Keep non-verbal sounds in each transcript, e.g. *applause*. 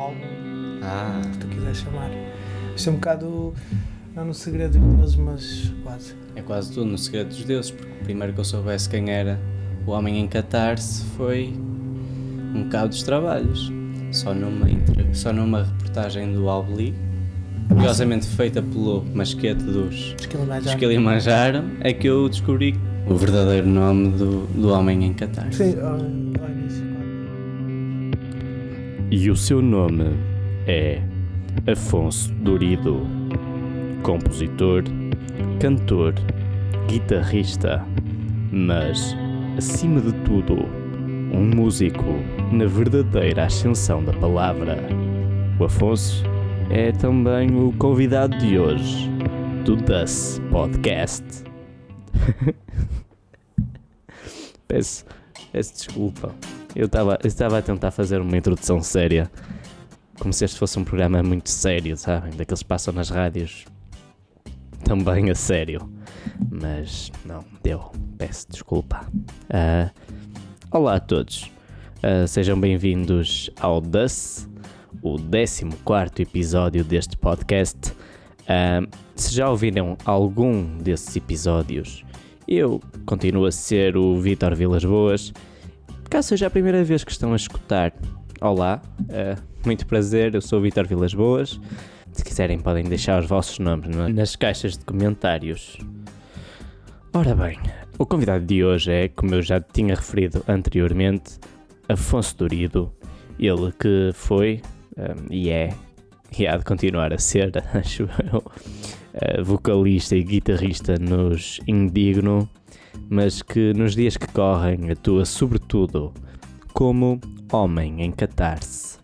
álbum, Ah, que tu quiseres chamar. Isto é um bocado, não no segredo dos deuses, mas quase. é quase tudo no segredo dos deuses, porque o primeiro que eu soubesse quem era o homem em catarse foi um bocado dos trabalhos. Só numa, só numa reportagem do Albli, curiosamente feita pelo masquete dos Os Kilimanjaro. dos que ele manjaram, é que eu descobri o verdadeiro nome do, do homem em catarse. Sim, E o seu nome é Afonso Dorido, compositor, cantor, guitarrista, mas, acima de tudo, um músico na verdadeira ascensão da palavra. O Afonso é também o convidado de hoje do Das Podcast. *laughs* peço, peço desculpa. Eu estava a tentar fazer uma introdução séria, como se este fosse um programa muito sério, sabem? Daqueles que passam nas rádios também a sério. Mas não, deu. Peço desculpa. Ah, olá a todos. Ah, sejam bem-vindos ao DUS, o 14 episódio deste podcast. Ah, se já ouviram algum desses episódios, eu continuo a ser o Vitor Vilas Boas. Caso seja a primeira vez que estão a escutar, olá, eh, muito prazer, eu sou o Vitor Vilas Boas. Se quiserem, podem deixar os vossos nomes na- nas caixas de comentários. Ora bem, o convidado de hoje é, como eu já tinha referido anteriormente, Afonso Dorido. Ele que foi eh, e é, e há de continuar a ser, *laughs* acho eu, eh, vocalista e guitarrista nos Indigno mas que nos dias que correm atua sobretudo como homem em catarse.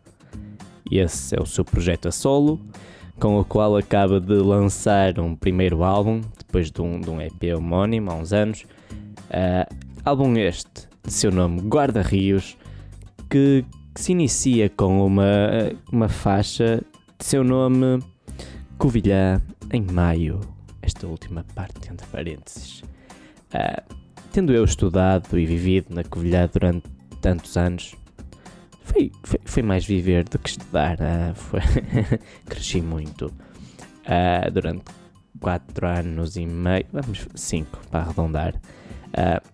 Esse é o seu projeto a solo, com o qual acaba de lançar um primeiro álbum, depois de um, de um EP homónimo há uns anos. Ah, álbum este, de seu nome Guarda Rios, que, que se inicia com uma, uma faixa de seu nome Covilhã em Maio. Esta última parte entre parênteses. Ah, tendo eu estudado e vivido na Covilhã durante tantos anos, foi, foi, foi mais viver do que estudar. ah, foi *laughs* Cresci muito ah, durante 4 anos e meio, vamos, 5 para arredondar.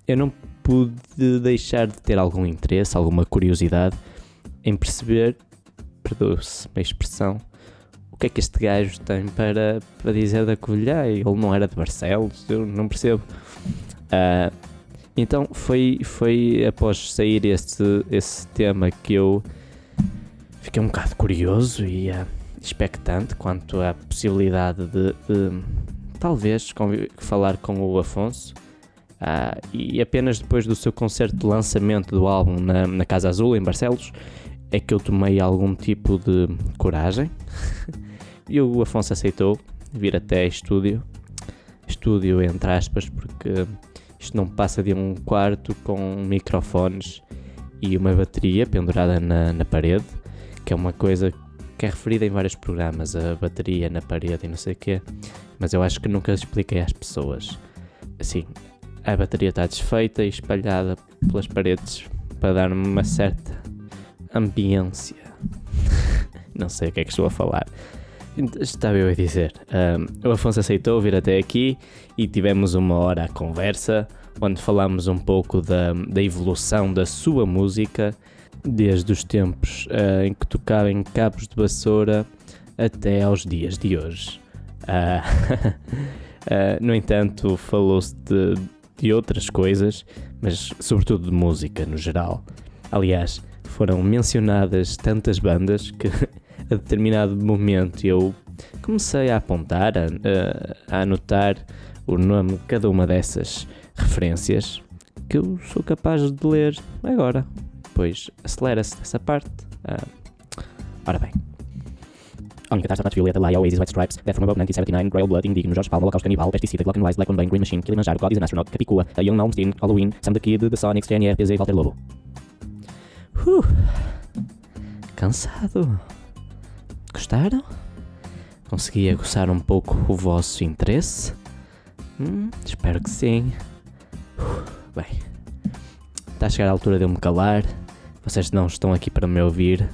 Eu não pude deixar de ter algum interesse, alguma curiosidade em perceber, perdoe-se a expressão, o que é que este gajo tem para, para dizer da Covilhã. Ele não era de Barcelos, eu não percebo. Ah, então foi, foi após sair esse, esse tema que eu fiquei um bocado curioso e ah, expectante quanto à possibilidade de, de talvez falar com o Afonso. Ah, e apenas depois do seu concerto de lançamento do álbum na, na Casa Azul, em Barcelos, é que eu tomei algum tipo de coragem. *laughs* e o Afonso aceitou vir até estúdio. Estúdio, entre aspas, porque isto não passa de um quarto com microfones e uma bateria pendurada na, na parede, que é uma coisa que é referida em vários programas, a bateria na parede e não sei o quê, mas eu acho que nunca expliquei às pessoas. Assim, a bateria está desfeita e espalhada pelas paredes para dar-me uma certa ambiência. *laughs* não sei o que é que estou a falar. Estava eu a dizer. Um, o Afonso aceitou vir até aqui e tivemos uma hora a conversa, onde falámos um pouco da, da evolução da sua música, desde os tempos ah, em que tocava em cabos de vassoura até aos dias de hoje. Ah, *laughs* ah, no entanto, falou-se de, de outras coisas, mas sobretudo de música no geral. Aliás, foram mencionadas tantas bandas que *laughs* a determinado momento eu comecei a apontar, a, a- anotar o nome de cada uma dessas referências que eu sou capaz de ler agora. Pois acelera-se essa parte. Ah, ora bem. Homem, Catástrofe, Violeta, Laia, Oasis, White Stripes, Death from Above, 1979, Royal Blood, Indigno, Jorge Paulo, Holocausto Canibal, Pesticida, Glock and Rise, Black on Bane, Green Machine, Kilimanjaro, God is an Astronaut, Capicua, A Young Malmsteen, Halloween, Sam the Kid, The Sonics, GNR, PZ e Walter Lobo. Uh, cansado. Gostaram? Consegui aguçar um pouco o vosso interesse? Hum, espero que sim. Uh, bem, está a chegar a altura de eu me calar. Vocês não estão aqui para me ouvir,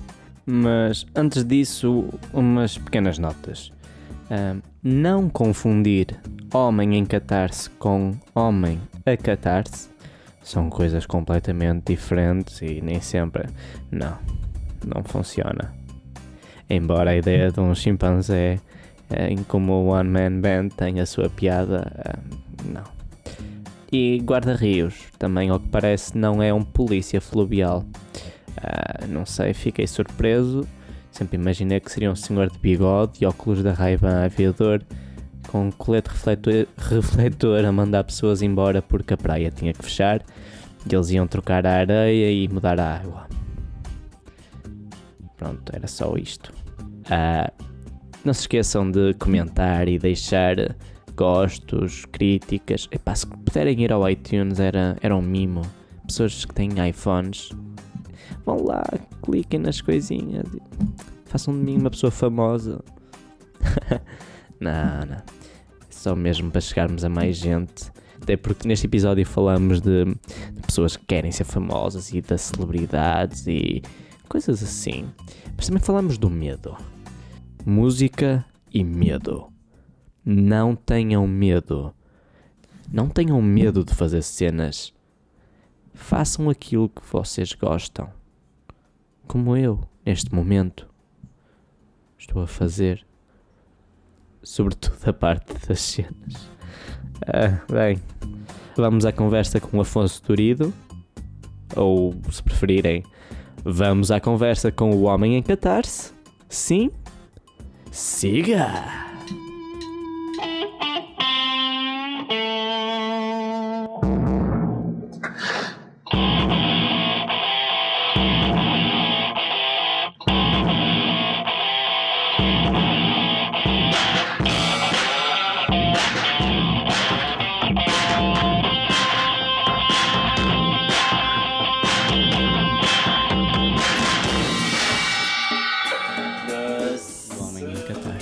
Mas antes disso, umas pequenas notas. Ah, não confundir homem em catarse com homem a catarse são coisas completamente diferentes e nem sempre. Não, não funciona. Embora a ideia de um chimpanzé eh, em como One Man Band tem a sua piada, eh, não. E guarda-rios, também ao que parece, não é um polícia fluvial. Ah, não sei, fiquei surpreso. Sempre imaginei que seria um senhor de bigode e óculos da raiva aviador com um colete refletor, refletor a mandar pessoas embora porque a praia tinha que fechar e eles iam trocar a areia e mudar a água. Pronto, era só isto. Ah, não se esqueçam de comentar e deixar gostos, críticas. Epá, se puderem ir ao iTunes era, era um mimo. Pessoas que têm iPhones, vão lá, cliquem nas coisinhas. Façam de mim uma pessoa famosa. *laughs* não, não. Só mesmo para chegarmos a mais gente. Até porque neste episódio falamos de, de pessoas que querem ser famosas e das celebridades e coisas assim. Mas também falamos do medo. Música e medo. Não tenham medo. Não tenham medo de fazer cenas. Façam aquilo que vocês gostam. Como eu, neste momento, estou a fazer. Sobretudo a parte das cenas. Ah, bem, vamos à conversa com Afonso Turido. Ou, se preferirem, vamos à conversa com o Homem em Catarse. Sim? Siga!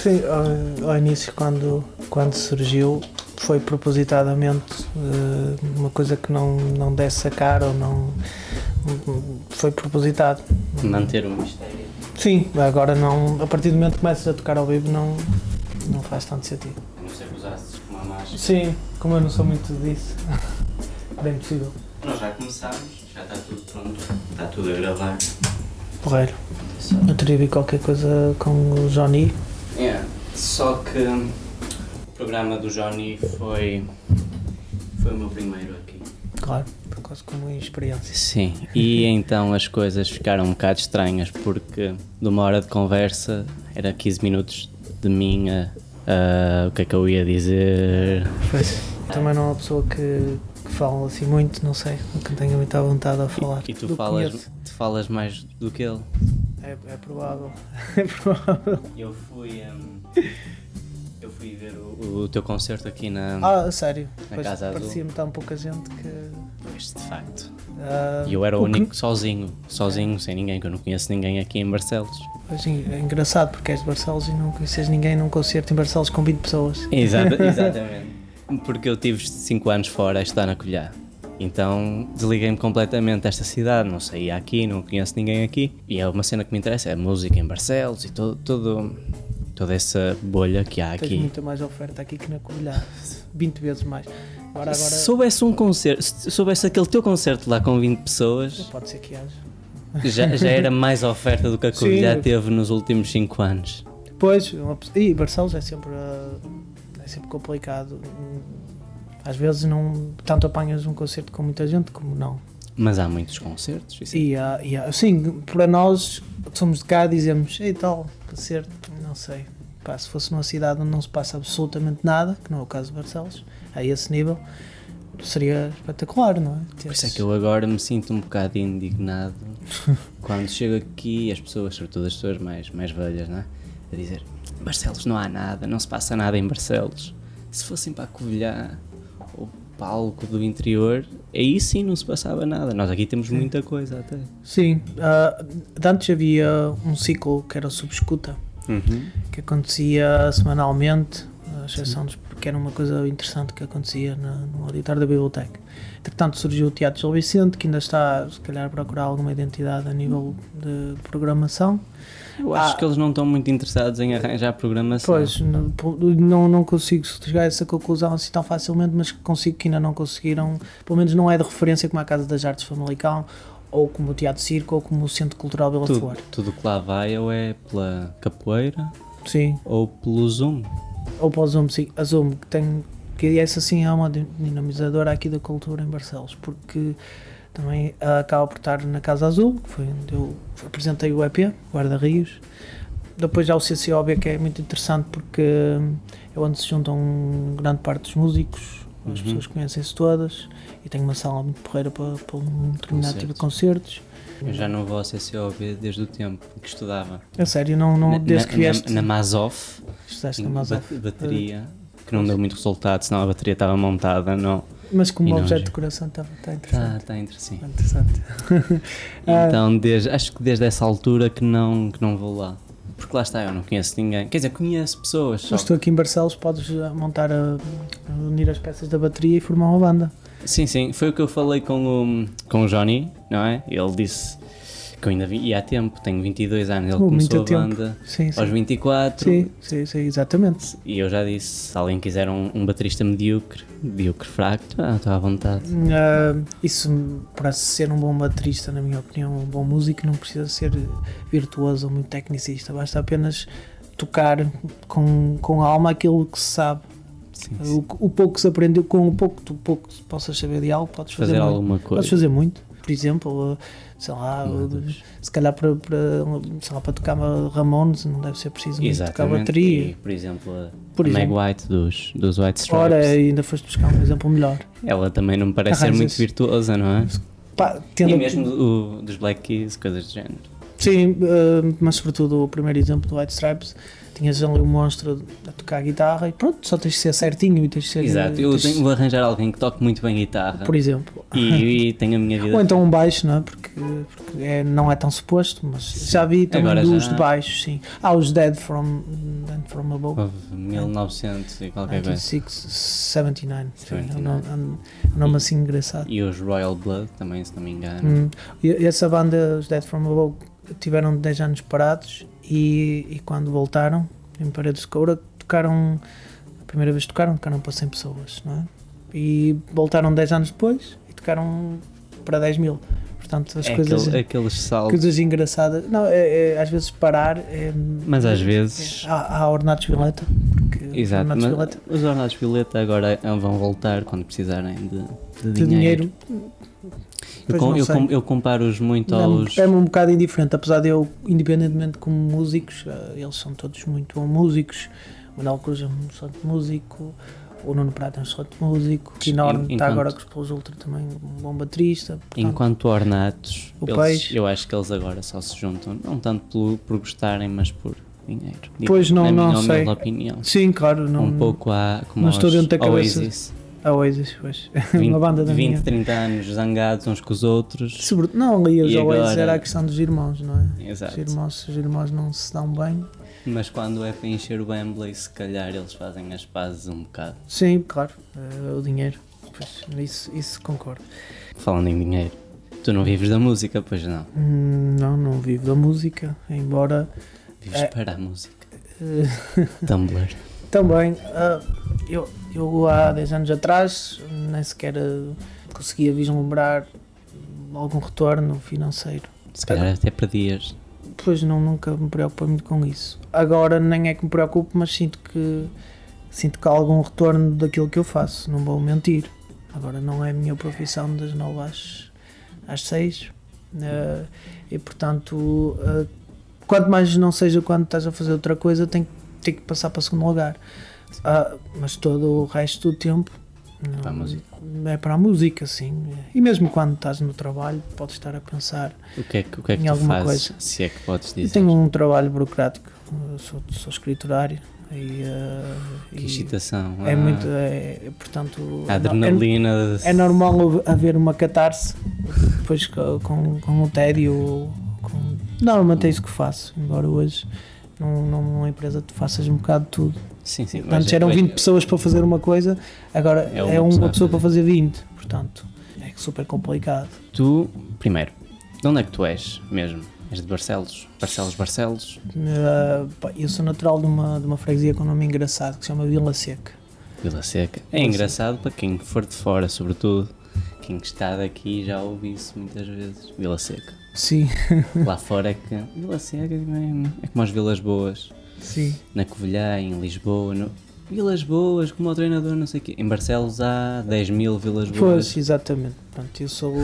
Sim, ao, ao início, quando, quando surgiu, foi propositadamente eh, uma coisa que não, não desse a cara ou não. Foi propositado. Manter o mistério. Sim, agora não. A partir do momento que começas a tocar ao vivo, não, não faz tanto sentido. A não ser que usasses uma máscara. Sim, como eu não sou muito disso, *laughs* bem possível. Nós já começámos, já está tudo pronto. Está tudo a gravar. Porreiro. Eu teria vi qualquer coisa com o Johnny. É, só que o programa do Johnny foi. foi o meu primeiro aqui. Claro, por quase como experiência. Sim, e então as coisas ficaram um bocado estranhas porque de uma hora de conversa era 15 minutos de mim a, a- o que é que eu ia dizer. Pois. Também não é uma pessoa que, que fala assim muito, não sei, que tenha muita vontade a falar. E, e tu falas, falas mais do que ele. É, é provável. *laughs* É provável. Eu fui. hum, eu fui ver o, o teu concerto aqui na. Ah, sério. Na Pois Casa Azul. Parecia-me tão pouca gente que. Pois, de facto. ah, E eu era o que- único sozinho, sozinho, sem ninguém, que eu não conheço ninguém aqui em Barcelos. Pois, é engraçado porque és de Barcelos e não conheces ninguém num concerto em Barcelos com 20 pessoas. Exata- *laughs* exatamente. Porque eu tive 5 anos fora a estudar na Colhá. Então desliguei-me completamente desta cidade, não saía aqui, não conheço ninguém aqui. E é uma cena que me interessa, é a música em Barcelos e todo, todo, toda essa bolha que há Tens aqui. muita mais oferta aqui que na Covilhã. 20 vezes mais. Agora, agora. Se soubesse um concerto, se soubesse aquele teu concerto lá com 20 pessoas, Pode ser que haja. já, já era *laughs* mais oferta do que a Sim. Covilhã teve nos últimos 5 anos. Pois, uma e Barcelos é sempre, ah, é sempre complicado. Às vezes não tanto apanhas um concerto com muita gente como não. Mas há muitos concertos. Isso é E, há- e há- sim, para nós que somos de cá dizemos, ei tal, concerto, não sei. Pá, se fosse numa cidade onde não se passa absolutamente nada, que não é o caso de Barcelos, a esse nível, seria espetacular, não é? Por isso é que eu agora me sinto um bocado indignado *laughs* quando chego aqui as pessoas, sobretudo as pessoas mais, mais velhas, não é? a dizer Barcelos não há nada, não se passa nada em Barcelos. Se fossem para a Covilhã palco do interior, aí sim não se passava nada. Nós aqui temos muita coisa até. Sim, de antes havia um ciclo que era o Subescuta, que acontecia semanalmente, à exceção dos, porque era uma coisa interessante que acontecia na, no auditório da biblioteca. Entretanto surgiu o Teatro Gil Vicente, que ainda está, se calhar, a procurar alguma identidade a nível de programação. Eu acho Ah. que eles não estão muito interessados em arranjar programação. Pois, não, não, consigo chegar a essa conclusão assim tão facilmente, mas consigo que ainda não conseguiram, pelo menos não é de referência como a Casa das Artes Famalicão, ou como o Teatro Circo, ou como o Centro Cultural Bela tudo, Flor. tudo que lá vai ou é pela capoeira Sim, ou pelo Zoom. ou para o Zoom, sim. A Zoom, que tem, que essa sim é uma dinamizadora aqui da cultura em Barcelos, porque também ah, acaba por estar na Casa Azul, que foi onde eu apresentei o EP, Guarda Rios. Depois já o CCOB, que é muito interessante porque hum, é onde se juntam grande parte dos músicos, as Uhum. pessoas conhecem-se todas, e tem uma sala muito porreira para, para um determinado tipo de concertos. Eu já não vou ao CCOB desde o tempo que estudava. É sério, não, não, Na- desde na, que vieste, Na, na estudaste na ba- bateria, que não deu muito resultado, senão a bateria estava montada. Não. Mas como objeto de decoração está, está Está interessante. tá si. Está interessante. Ah. *laughs* Então, desde, acho que desde essa altura que não, que não vou lá. Porque lá está, eu não conheço ninguém. Quer dizer, conheço pessoas. Só. Mas tu aqui em Barcelos podes ah, montar, a, unir as peças da bateria e formar uma banda. Sim, sim. Foi o que eu falei com o, com o Johnny, não é? Ele disse que eu ainda vi, ia há tempo, tenho 22 anos. Ele Oh, começou a tempo. banda Sim, sim. aos 24. Sim, sim, sim, exatamente. E eu já disse: se alguém quiser um, um baterista medíocre, medíocre fraco, ah, estou à vontade. Ah, isso, para ser um bom baterista, na minha opinião, um bom músico, não precisa ser virtuoso ou muito tecnicista, basta apenas tocar com, com alma aquilo que se sabe. Sim, sim. O, o pouco que se aprendeu, com o pouco, tu pouco que possas saber de algo, podes fazer, Fazer muito. alguma Podes coisa. fazer muito. Por exemplo, uh, sei lá, se calhar para, para, sei lá, para tocar Ramones não deve ser preciso muito tocar bateria. E, por exemplo, a Por a Meg. White dos, dos White Stripes. Ora, ainda foste buscar um exemplo melhor. Ela também não me parece ser muito virtuosa, não é? Pá, tendo E mesmo o, dos Black Keys, coisas do género. Sim, uh, mas sobretudo o primeiro exemplo do White Stripes, tinhas ali um monstro a tocar guitarra e pronto, só tens de ser certinho e tens de ser. Exato, eu tens- tenho, vou arranjar alguém que toque muito bem guitarra Por exemplo. e, e tenha a minha vida. Ou então um baixo, não é? Porque, porque é, não é tão suposto, mas já vi também Agora dos já- de baixo, sim. Ah, os Dead from, Dead from Above. Houve 1900 e qualquer coisa. 1979. Sim, é um 79. nome, é um nome assim engraçado. E os Royal Blood também, se não me engano. Hum, e e essa banda, os Dead from Above, tiveram 10 anos parados e, e quando voltaram, em Paredes de Coura, tocaram. A primeira vez que tocaram, tocaram para 100 pessoas, não é? E voltaram 10 anos depois e tocaram para 10 mil. Portanto, as É coisas. aquele- aqueles saltos. Coisas engraçadas. Não, é, é, às vezes parar. É, Mas às vezes. Há, há Ornatos Violeta. Exato, Ornatos Violeta os Ornados Violeta agora vão voltar quando precisarem de, de de dinheiro. dinheiro. Eu, com- eu, sei. com- eu comparo-os muito aos. é-me um bocado indiferente, apesar de eu, independentemente como músicos, eh, eles são todos muito bons músicos. O Manuel Cruz é um músico, o Nuno Prata é um excelente músico, o Kinorn está Enquanto- agora com os Ultra também um bom baterista. portanto, Enquanto ornatos, O eles- peixe. eu acho que eles agora só se juntam, não tanto pelo- por gostarem, mas por dinheiro. Digo, Pois não- não minha sei. opinião. Sim, claro, não, um pouco a, como não aos estou dentro da cabeça. Oasis. a Oasis, pois. 20, *laughs* uma banda da 20 minha. 30 anos zangados uns com os outros. Sobre- não, ali os Oasis agora- era a questão dos irmãos, não é? Exato. Os irmãos, se os irmãos não se dão bem. Mas quando é para encher o Wembley, se calhar eles fazem as pazes um bocado. Sim, claro, eh, o dinheiro. Pois, isso, isso concordo. Falando em dinheiro, tu não vives da música, pois não. Hum, Não, não vivo da música, embora Vives É. para a música. eh, *laughs* Tumblr. também ah, eu, eu há 10 anos atrás nem sequer conseguia vislumbrar algum retorno financeiro. Se calhar até perdias. Pois não, nunca me preocupei muito com isso. Agora nem é que me preocupe, mas sinto que sinto que há algum retorno daquilo que eu faço, não vou mentir. Agora não é a minha profissão das 9 às, às 6 eh, e portanto eh, quanto mais não seja quando estás a fazer outra coisa, tem, tem que passar para segundo lugar. Ah, mas todo o resto do tempo não, Para a música. é para a música, sim. E mesmo quando estás no trabalho, podes estar a pensar O que é que, o que, é que Em alguma fazes? coisa. Se é que podes eu dizer. tenho um trabalho burocrático, eu sou, sou escriturário e, eh, Que excitação. é ah, muito, é, é, portanto, a adrenalina. é, é normal haver uma catarse depois co- com, com o tédio. Com, normalmente é isso que faço, embora hoje num- numa empresa tu faças um bocado de tudo. Sim, sim. Antes mas- eram mas- 20 pessoas para fazer uma coisa, agora É é uma uma, pessoa pessoa para fazer. fazer 20. Portanto, é super complicado. Tu, primeiro, de onde é que tu és mesmo? És de Barcelos? Barcelos, Barcelos? Uh, pá, eu sou natural de uma, de uma freguesia com um nome engraçado que se chama Vila Seca. Vila Seca. É Vila engraçado para quem for de fora, sobretudo. Quem está daqui já ouve isso muitas vezes. Vila Seca. Sim, Lá fora é que. Vila Seca é, é como as Vilas Boas. Sim. Na Covilhã, em Lisboa. No... Vilas Boas, como o treinador, não sei o quê. Em Barcelos há 10 mil Vilas Boas. Pois, exatamente. Pronto, eu sou,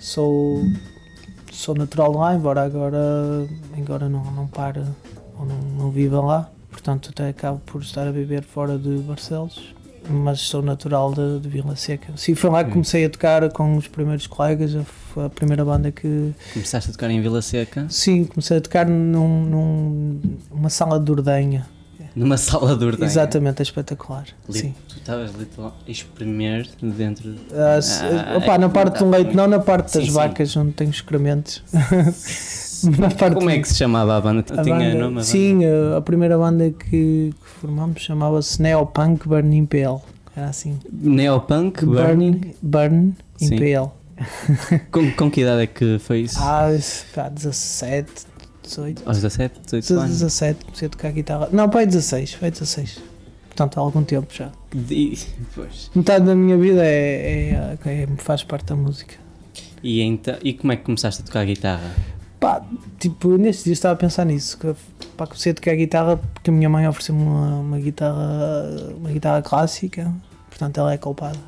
sou, sou natural de lá, embora agora, agora não, não pare ou não, não viva lá. Portanto, até acabo por estar a viver fora de Barcelos. Mas sou natural de, de Vila Seca. Sim, foi lá que Hum. comecei a tocar com os primeiros colegas. a- Foi a primeira banda que. Começaste a tocar em Vila Seca, Sim, comecei a tocar num, num- numa sala de ordenha. numa sala de ordenha. Exatamente, é espetacular. Li- Sim. Tu estavas literalmente a espremer dentro. Ah, se- Ah, opá, na parte do leite, não na parte Sim, das sim. vacas, onde tem os excrementos. *laughs* Como é que se chamava a banda? a Tinha banda- nome? a banda? Sim, a, a primeira banda que, que formamos chamava-se Neopunk Burn Impel. Era assim. Neopunk? Burn? Burn, Burn Sim. Impel. *laughs* Com, com que idade é que foi isso? Ah, pá, 17, 18. Aos 17, 18 anos? 17, comecei a tocar guitarra. Não, pai, 16, foi 16. Portanto, há algum tempo já. E, *laughs* pois. Metade da minha vida é, é, é- faz parte da música. E, então, e como é que começaste a tocar guitarra? Pá, tipo, nestes dias estava a pensar nisso. Que, pá, comecei a tocar guitarra porque a minha mãe ofereceu-me uma, uma guitarra uma guitarra clássica. Portanto, ela é culpada.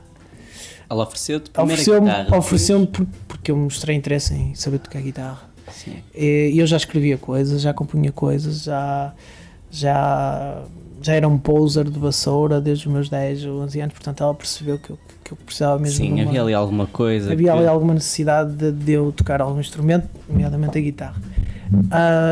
Ela ofereceu-te primeiro a Ofereceu-me guitarra. ofereceu por, porque eu mostrei interesse em saber tocar guitarra. Sim. E eu já escrevia coisas, já compunha coisas, já, já, já era um poser de vassoura desde os meus 10 ou 11 anos. Portanto, ela percebeu que eu, que eu precisava mesmo Sim, uma, havia ali alguma coisa. havia que- ali alguma necessidade de, de eu tocar algum instrumento, nomeadamente a guitarra.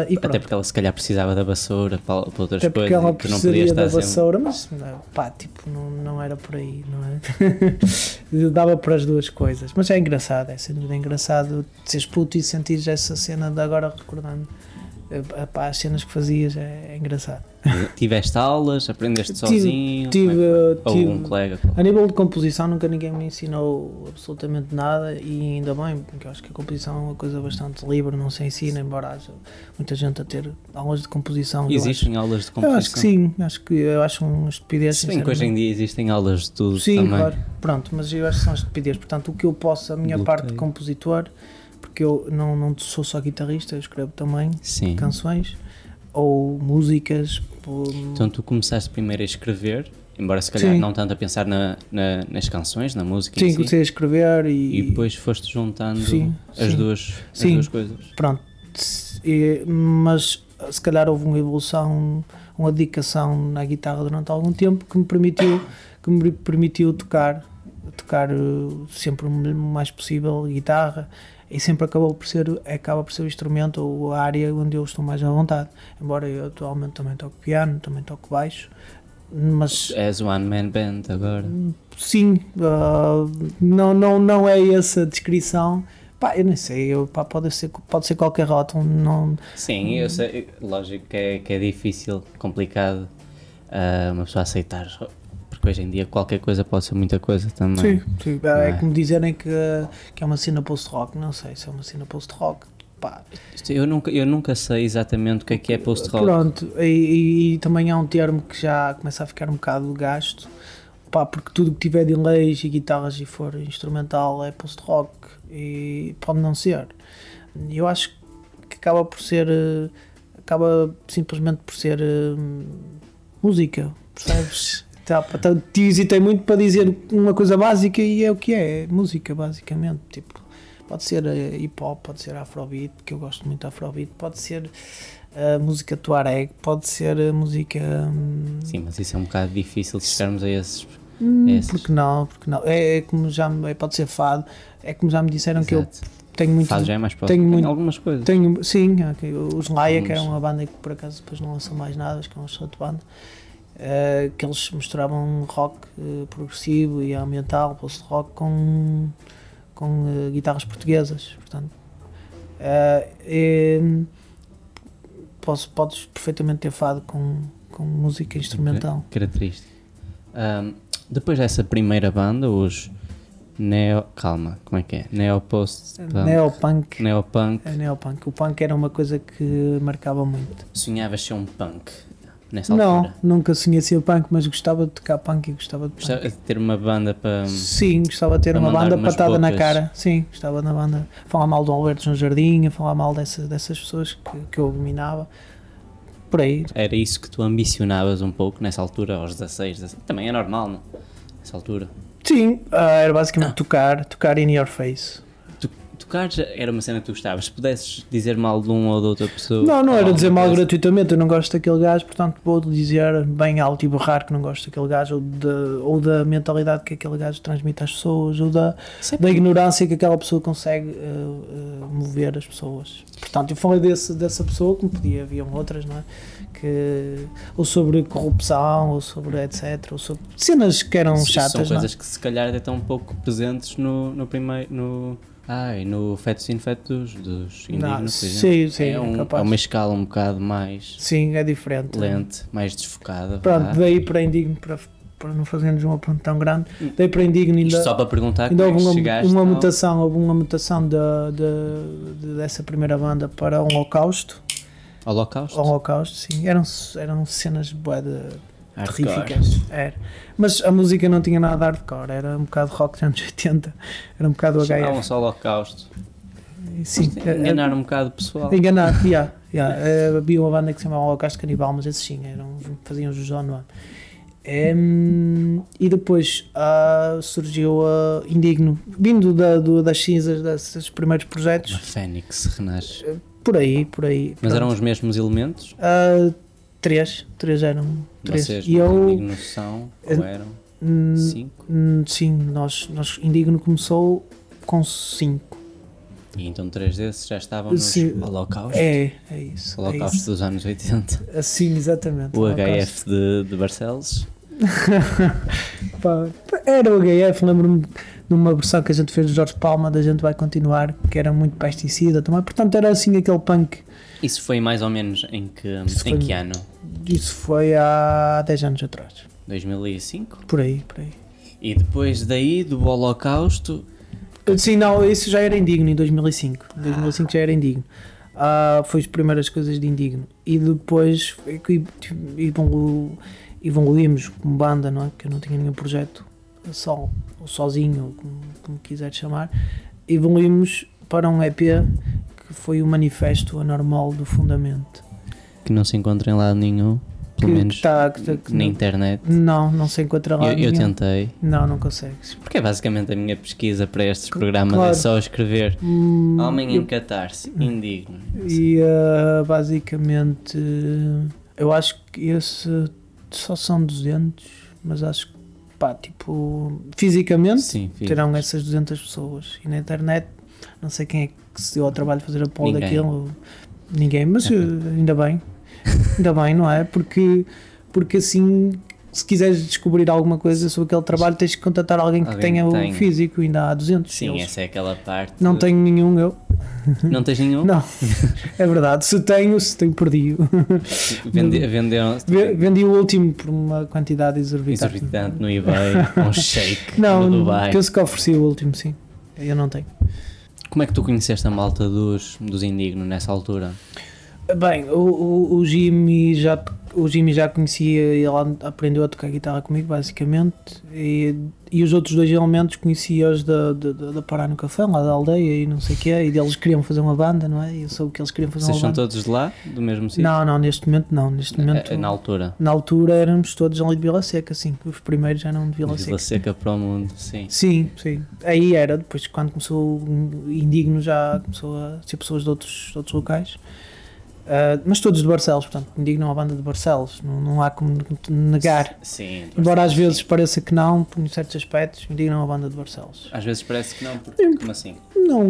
E Até porque ela se calhar precisava da vassoura para, para outras Até porque coisas. ela e tu não da estar sempre. vassoura, mas não, pá, tipo, não, não era por aí, não é? *laughs* Dava para as duas coisas. Mas é engraçado, é sem dúvida engraçado seres puto e sentires essa cena de agora recordando eh, pá, as cenas que fazias, é, é engraçado. Tiveste aulas, aprendeste Tive- sozinho. tive- é que foi? tive- Ou um colega. A nível de composição, nunca ninguém me ensinou absolutamente nada e ainda bem, porque eu acho que a composição é uma coisa bastante livre, não se ensina, embora haja muita gente a ter aulas de composição. Existem aulas de acho- composição? Eu acho que sim, acho que eu acho uma estupidez. Se bem que hoje em dia existem aulas de tudo Sim, também. claro. Pronto, mas eu acho que são estupidez. Portanto, o que eu posso, a minha Bloqueio. parte de compositor, porque eu não, não sou só guitarrista, eu escrevo também Sim. canções ou músicas. ou- Então tu começaste primeiro a escrever, embora se calhar Sim. não tanto a pensar na, na- nas canções, na música sim, si, comecei a escrever e, e depois foste juntando Sim, as. Duas, as duas coisas. pronto. E- mas se calhar houve uma evolução, uma dedicação na guitarra durante algum tempo que me permitiu, que me permitiu tocar, tocar eh, sempre o mais possível guitarra e sempre acabou por ser, acaba por ser o instrumento ou a área onde eu estou mais à vontade. Embora eu atualmente também toco piano, também toco baixo, mas És one man band agora. sim, ah, não, não, não é essa a descrição. Pá, eu nem sei, eu, pá, pode, ser, pode ser qualquer rótulo, não, Sim, eu sei, lógico que é, que é difícil, complicado ah, uma pessoa aceitar, porque hoje em dia qualquer coisa pode ser muita coisa também. Sim, sim. É, é? como dizerem que, que é uma cena post-rock, não sei se é uma cena post-rock. Pá, Eu nunca, eu nunca sei exatamente o que é que é post-rock. pronto, e, e- e também há um termo que já começa a ficar um bocado gasto, pá, porque tudo que tiver delays e guitarras e for instrumental é post-rock e pode não ser. Eu acho que acaba por ser, eh, acaba simplesmente por ser eh, música, percebes? *laughs* Tá, tá, te hesitei muito para dizer uma coisa básica e é o que é, é música basicamente, tipo, pode ser eh, hip hop, pode ser afrobeat, porque eu gosto muito de afrobeat, pode ser eh, música tuareg, pode ser eh, música hum, Sim, mas isso é um bocado difícil de chegarmos a esses. hum, esses. porque não, porque não, é, é como já me- é, pode ser fado, é como já me disseram que eu Exato. tenho muito Fado já é mais próximo. tenho muito- algumas coisas. Tenho, sim, ok, os Laia, que era Alguns. uma banda que por acaso depois não lançou mais nada, acho que é uma excelente banda, eh, que eles misturavam rock eh, progressivo e ambiental, post-rock, com, com eh, guitarras portuguesas, portanto. e, posso, podes perfeitamente ter fado com, com música instrumental. Característico. Ahm, depois dessa primeira banda, os Neo. Calma, como é que é? Neopost. Punk. Neopunk. Neopunk. É neopunk. O punk era uma coisa que marcava muito. Sonhavas ser um punk nessa não, altura? nunca sonhei ser punk, mas gostava de tocar punk e gostava de punk. Gostava de ter uma banda para. Sim, gostava de ter uma banda patada na bocas. cara. Sim, gostava na banda. Falar mal do Alberto no Jardim, falar mal dessas, dessas pessoas que, que eu dominava. Por aí. Era isso que tu ambicionavas um pouco nessa altura, aos 16, 17. Também é normal, não? Nessa altura. Sim, ah, era basicamente tocar, tocar in your face. Tocar era uma cena que tu gostavas. Se pudesses dizer mal de um ou de outra pessoa. Não, não era dizer mal coisa, gratuitamente, eu não gosto daquele gajo, portanto vou dizer bem alto e borrar que não gosto daquele gajo, ou, de, ou da mentalidade que aquele gajo transmite às pessoas, ou da, da ignorância que aquela pessoa consegue eh, eh, mover as pessoas. Portanto, eu falei desse, dessa pessoa, como podia, haviam outras, não é? Que, ou sobre corrupção, ou sobre etc, ou sobre cenas que eram chatas, São não é? coisas que se calhar até estão um pouco presentes no, no primeiro. No, ai, no feto sin feto dos, dos indígenas, exemplo. sim, sim, é, um- capaz. é uma escala um bocado mais Sim, é diferente. lente, mais desfocada. Pronto, vá. daí para indigno, para, para não fazermos uma pergunta tão grande, daí para indigno ainda. Isto só para perguntar Ainda é houve uma, uma mutação, houve uma mutação da de, de- dessa primeira banda para um holocausto. Holocausto. Holocausto, sim. Eram, eram cenas bué de. Terríficas. Era. Mas a música não tinha nada de hardcore, era um bocado rock dos anos 80, era um bocado HF. Holocausto. E Sim, é- é- Enganar um bocado o pessoal. Enganar, yeah, yeah. Eh, havia uma banda que se chamava Holocausto Canibal, mas esses sim, eram, faziam jus ao nome. Em, e depois ah, surgiu a Indigno, vindo da, do- das cinzas desses primeiros Uma projetos, fênix renasce. por aí, por aí. Mas pronto. eram os mesmos elementos? Ah, três, três eram. Três. Vocês e eu, não noção ou eram? hum, Cinco? sim, nós, nós, Indigno começou com cinco. E então três desses já estavam nos Sim. holocaustos? É, é isso. É Holocausto isso. dos anos 80. Assim, exatamente. O Holocausto. HF de, de Barcelos. *laughs* Era o HF, lembro-me numa versão que a gente fez do Jorge Palma, da gente vai continuar, que era muito pesticida também. Portanto, era assim aquele punk. Isso foi mais ou menos em que, Isso em foi- que ano? Isso foi há 10 anos atrás. 2005? Por aí, por aí. E depois daí, do Holocausto, Sim, não, isso já era indigno em 2005. Em 2005 já era indigno. Ah, foi as primeiras coisas de indigno. E depois que evolu- evoluímos como banda, não é? Porque eu não tinha nenhum projeto só, ou sozinho, ou como, como quiser chamar. Evoluímos para um EP que foi o manifesto anormal do fundamento. que não se encontra em lado nenhum, pelo que, menos tá- que tá- que na internet. Não, não se encontra lá. Eu, eu tentei, Não, não consegues. porque é basicamente a minha pesquisa para estes programas claro. é só escrever Hum, Homem eu- em catarse, indigno. E uh, basicamente eu acho que esse só são 200, mas acho que pá, tipo, fisicamente Sim, terão essas 200 pessoas. E na internet, não sei quem é que se deu ao trabalho de fazer a Ninguém. daquilo, ninguém, mas uh, ainda bem, ainda bem, não é? Porque, porque assim. Se quiseres descobrir alguma coisa sobre aquele trabalho, tens que contatar alguém que Alguém tenha o físico, ainda há 200. Sim, Eles- essa é aquela parte. Não tenho nenhum eu. Não tens nenhum? Não, é verdade. Se tenho, se tenho, perdi. Vende, venderam Ve- Vendi o último por uma quantidade exorbitante. exorbitante no eBay, um shake Não, no Dubai. penso que ofereci o último, sim. Eu não tenho. Como é que tu conheceste a malta dos, dos Indigno nessa altura? Bem, o, o, o Jimmy já o Jimmy já conhecia, ele aprendeu a tocar guitarra comigo, basicamente, e, e os outros dois elementos conhecia-os da, da, da Pará no Café, lá da aldeia e não sei o quê, e eles queriam fazer uma banda, não é? Eu soube que eles queriam fazer Vocês uma são banda. todos de lá? Do mesmo sítio? Não, não, neste momento não. Neste momento, Eh, Na altura. na altura éramos todos ali de Vila Seca, sim. Os primeiros já eram de Vila Seca. Vila Seca para o mundo, sim. Sim, sim. Aí era, depois quando começou o Indigno já começou a ser pessoas de outros, de outros locais. Ah, mas todos de Barcelos, portanto, Indigno é uma banda de Barcelos, não, não há como negar. Sim. Embora às sim. vezes pareça que não, por certos aspectos, Indigno é uma banda de Barcelos. Às vezes parece que não, porque como assim? Não,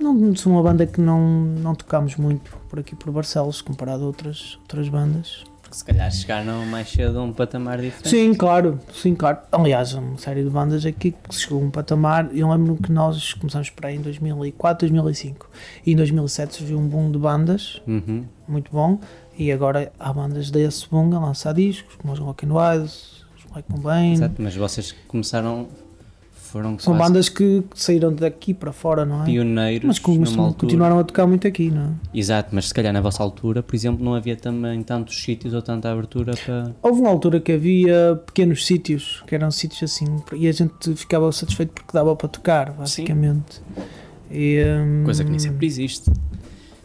não somos uma banda que não, não tocamos muito por aqui por Barcelos, comparado a outras, outras bandas. Porque se calhar chegaram mais cedo a um patamar diferente. Sim, claro, sim, claro. Aliás, uma série de bandas aqui que chegou a um patamar. Eu lembro que nós começamos por aí em 2004, 2005 e em 2007 surgiu um boom de bandas, Uhum. muito bom. E agora há bandas desse boom a lançar discos, como os Rock and Wild, os Mike Combine. Exato, mas vocês começaram, foram São bandas que, saíram daqui para fora, não é? pioneiros Mas que numa altura. continuaram a tocar muito aqui, não é? Exato, mas se calhar na vossa altura, por exemplo, não havia também tantos sítios ou tanta abertura para. Houve uma altura que havia pequenos sítios, que eram sítios assim, e a gente ficava satisfeito porque dava para tocar, basicamente. E, hum, Coisa que nem sempre existe.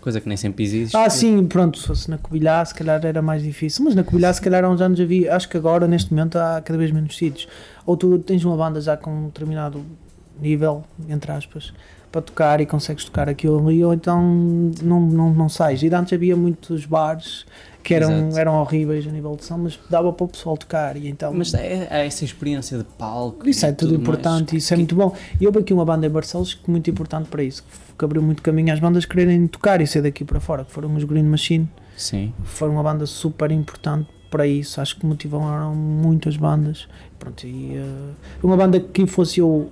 Coisa que nem sempre existe. Ah, sim, pronto, se fosse na Covilhã se calhar era mais difícil, mas na Covilhã se calhar há uns anos havia, acho que agora neste momento há cada vez menos sítios. Ou tu tens uma banda já com um determinado nível, entre aspas, para tocar e consegues tocar aquilo ali, ou então não, não, não sais. E antes havia muitos bares que eram, Exato. eram horríveis a nível de som, mas dava para o pessoal tocar e então... Mas é, é essa experiência de palco. Isso é tudo mais. importante, isso é muito bom. E houve aqui uma banda em Barcelos que é muito importante para isso, que abriu muito caminho às bandas quererem tocar e sair daqui para fora, que foram os Green Machine. Sim. Foi uma banda super importante para isso, acho que motivaram muitas bandas. Pronto, e, eh, uma banda que influenciou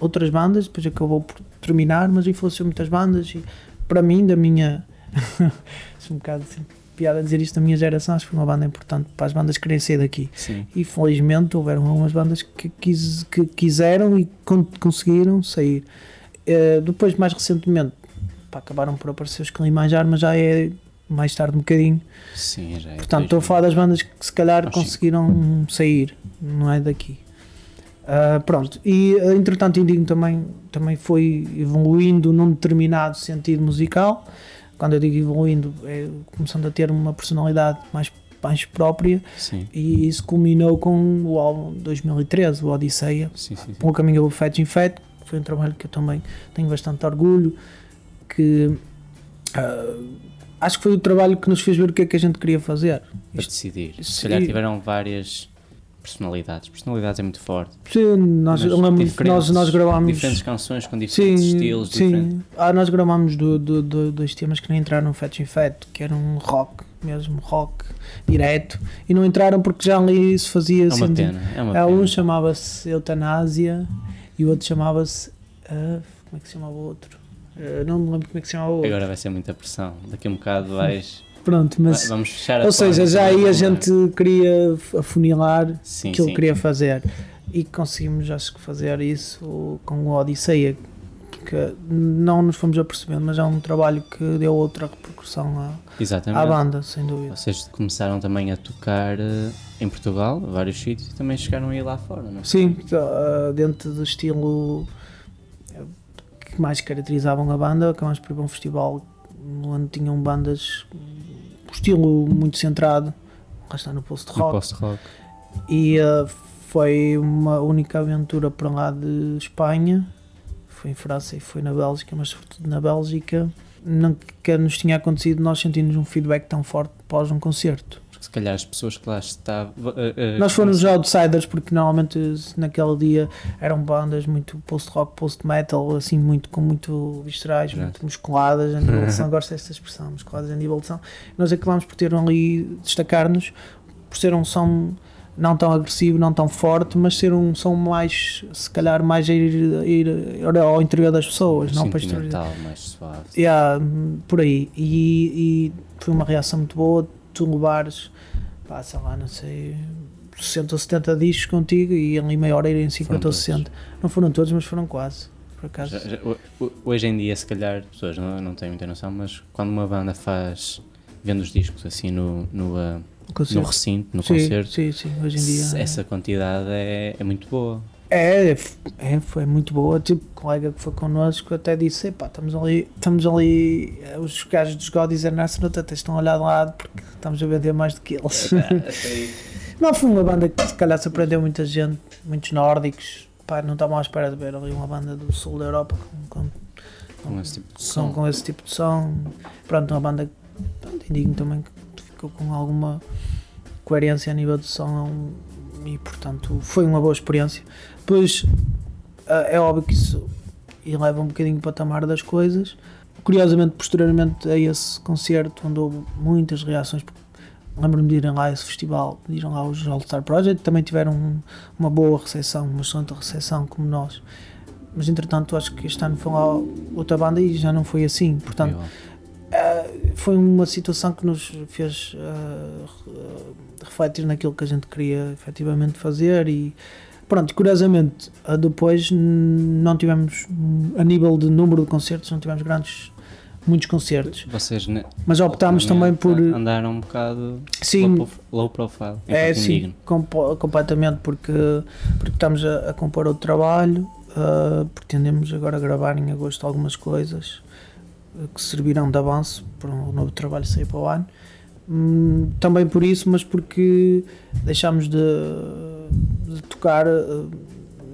outras bandas, depois acabou por terminar, mas influenciou muitas bandas e para mim, da minha. *laughs* um bocado assim, piada dizer isto da minha geração, acho que foi uma banda importante para as bandas quererem sair daqui. Sim. E felizmente houveram algumas bandas que, quis- que quiseram e con- conseguiram sair. Eh, depois, mais recentemente, pá, acabaram por aparecer os Kilimanjaro, mas já é mais tarde um bocadinho. Sim, já é. Portanto, estou a falar das bandas que se calhar Acho conseguiram sair, não é daqui. Ah, pronto, e ah, entretanto Indigo também, também foi evoluindo num determinado sentido musical. Quando eu digo evoluindo, é começando a ter uma personalidade mais, mais própria, Sim, e isso culminou com o álbum 2013, o Odisseia, sim, sim. sim. com o Caminho do Fat in Fat, que foi um trabalho que eu também tenho bastante orgulho, que ah, acho que foi o trabalho que nos fez ver o que é que a gente queria fazer. Para decidir. Se calhar tiveram várias personalidades. Personalidades é muito forte. Sim, nós, lembro nós, nós gravámos. Diferentes canções com diferentes Sim, estilos. sim. Diferentes... Ah, nós gravámos do, do, do- dois temas que não entraram no Fat in Fat, que era um rock, mesmo rock, direto, e não entraram porque já ali se fazia É uma assim. pena. É uma pena. Um chamava-se Eutanásia e o outro chamava-se. ah, como é que se chamava o outro? Ah, não me lembro como é que se chamava o outro. Agora vai ser muita pressão. Daqui a um bocado vais. Pronto, mas. vamos fechar a Ou seja, já aí a gente queria afunilar Sim, que ele queria fazer e conseguimos acho que fazer isso com o Odisseia que não nos fomos apercebendo mas é um trabalho que deu outra repercussão à, à banda sem dúvida Vocês começaram também a tocar eh, em Portugal, vários sítios, e também chegaram a ir lá fora, não é? sim ah, dentro do estilo eh, que mais caracterizavam a banda acabamos por ir para um festival onde tinham bandas um estilo muito centrado lá está no post No rock. Post-rock. e uh, foi uma única aventura para lá de Espanha. Foi em França e foi na Bélgica mas sobretudo na Bélgica. Nunca nos tinha acontecido nós sentimos um feedback tão forte após um concerto Porque se calhar as pessoas que lá estavam. eh, eh, nós fomos os outsiders porque normalmente naquele dia eram bandas muito post-rock, post-metal assim muito, com muito viscerais, Exato. muito musculadas a nível de som, gosto desta expressão musculadas a nível de som nós acabámos por ter ali destacar-nos por ser um som não tão agressivo, não tão forte, mas ser um som mais, se calhar, mais a ir, a ir, ao interior das pessoas, não para sentimental, mais suave. Yeah, por aí. E, e foi uma reação muito boa. Tu levares, pá, sei lá, não sei, 60 ou 70 discos contigo e ali meia hora irem 50 ou todos. 60. Não foram todos, mas foram quase. Por acaso. Já- já- ho- ho- hoje em dia, se calhar, as pessoas não, não têm muita noção, mas quando uma banda faz. vende os discos assim no, no, ah, no recinto, no sim, concerto, sim, sim, hoje em dia. se- essa quantidade é, é muito boa. É, é, foi muito boa. Tipo, o colega que foi connosco até disse: Epá, estamos ali, estamos ali, eh, os gajos dos God and Arsenal até estão a olhar de lado porque estamos a vender mais do que eles. *laughs* Não, foi uma banda que se calhar surpreendeu muita gente, muitos nórdicos. Pá, não estavam à espera de ver ali uma banda do sul da Europa com, com, com esse tipo de com, som. com esse tipo de som. Pronto, uma banda indigno também que ficou com alguma coerência a nível de som e portanto foi uma boa experiência. Depois ah, é óbvio que isso eleva um bocadinho o patamar das coisas. Curiosamente, posteriormente a esse concerto, onde houve muitas reações, lembro-me de irem lá a esse festival, de irem lá os All Star Project, também tiveram um- uma boa recepção, uma excelente recepção como nós. Mas entretanto acho que este ano foi lá outra banda e já não foi assim. Portanto, eh, foi uma situação que nos fez re- refletir naquilo que a gente queria efetivamente fazer e pronto, curiosamente eh, depois não tivemos a nível de número de concertos, não tivemos grandes muitos concertos, Vocês mas optámos também por andaram um bocado sim, low, prof- low profile. é enquanto sim, compo- completamente porque, porque estamos a, a compor outro trabalho, uh, pretendemos agora gravar em agosto algumas coisas uh, que servirão de avanço para um novo trabalho sair para o ano. Hum, também por isso, mas porque deixámos de, de tocar uh,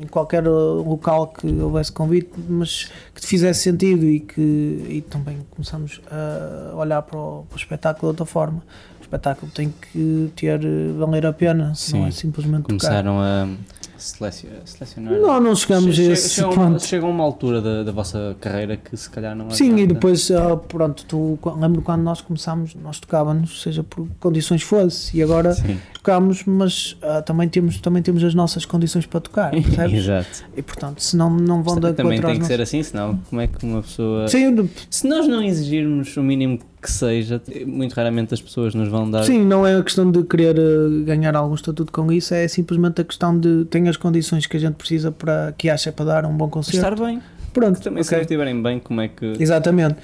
em qualquer uh, local que houvesse convite, mas que te fizesse sentido e que e também começamos a olhar para o, para o espetáculo de outra forma. O espetáculo tem que ter uh, valer a pena, Sim. não é simplesmente tocar. Começaram a seleci- selecionar. Não, não chegamos Che- a esse chega, ponto. uma, chega uma altura da, da vossa carreira que se calhar não é Sim, e depois, ah, pronto, tu lembro quando nós começámos, nós tocávamos, seja por condições fosse, e agora Sim, tocámos, mas ah, também, temos, também temos as nossas condições para tocar, *laughs* percebes? exato. e portanto, se não, não vão dar Também tem que os ser assim, senão como é que uma pessoa. Sim, Se nós não exigirmos o mínimo que seja, muito raramente as pessoas nos vão dar. sim, não é a questão de querer ah, ganhar algum estatuto com isso, é simplesmente a questão de tem as condições que a gente precisa para que acha para dar um bom concerto. Estar bem. Pronto, Também se ok. não estiverem bem, como é que. Exatamente.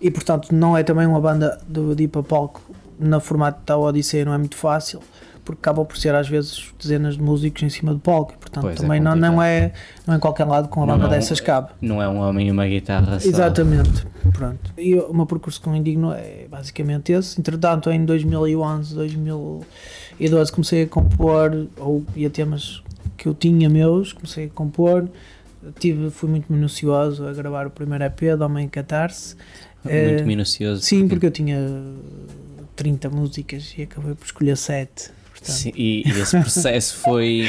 E portanto, não é também uma banda de, de ir para palco na formato da Odisseia, não é muito fácil, porque acaba por ser às vezes dezenas de músicos em cima do palco. Portanto, Pois, é também não, não, complicado. é, não é em qualquer lado com uma Não, banda não, dessas cabe. Não é um homem e uma guitarra só. Exatamente. Pronto. E o meu percurso com o Indigno é basicamente esse. Entretanto, em 2011, 2012 comecei a compor, ou ia temas que eu tinha meus, comecei a compor. Tive, fui muito minucioso a gravar o primeiro EP de Homem Catarse. Muito Eh, minucioso. Sim, porque eu tinha 30 músicas e acabei por escolher 7. Portanto, Sim, e, e esse processo foi,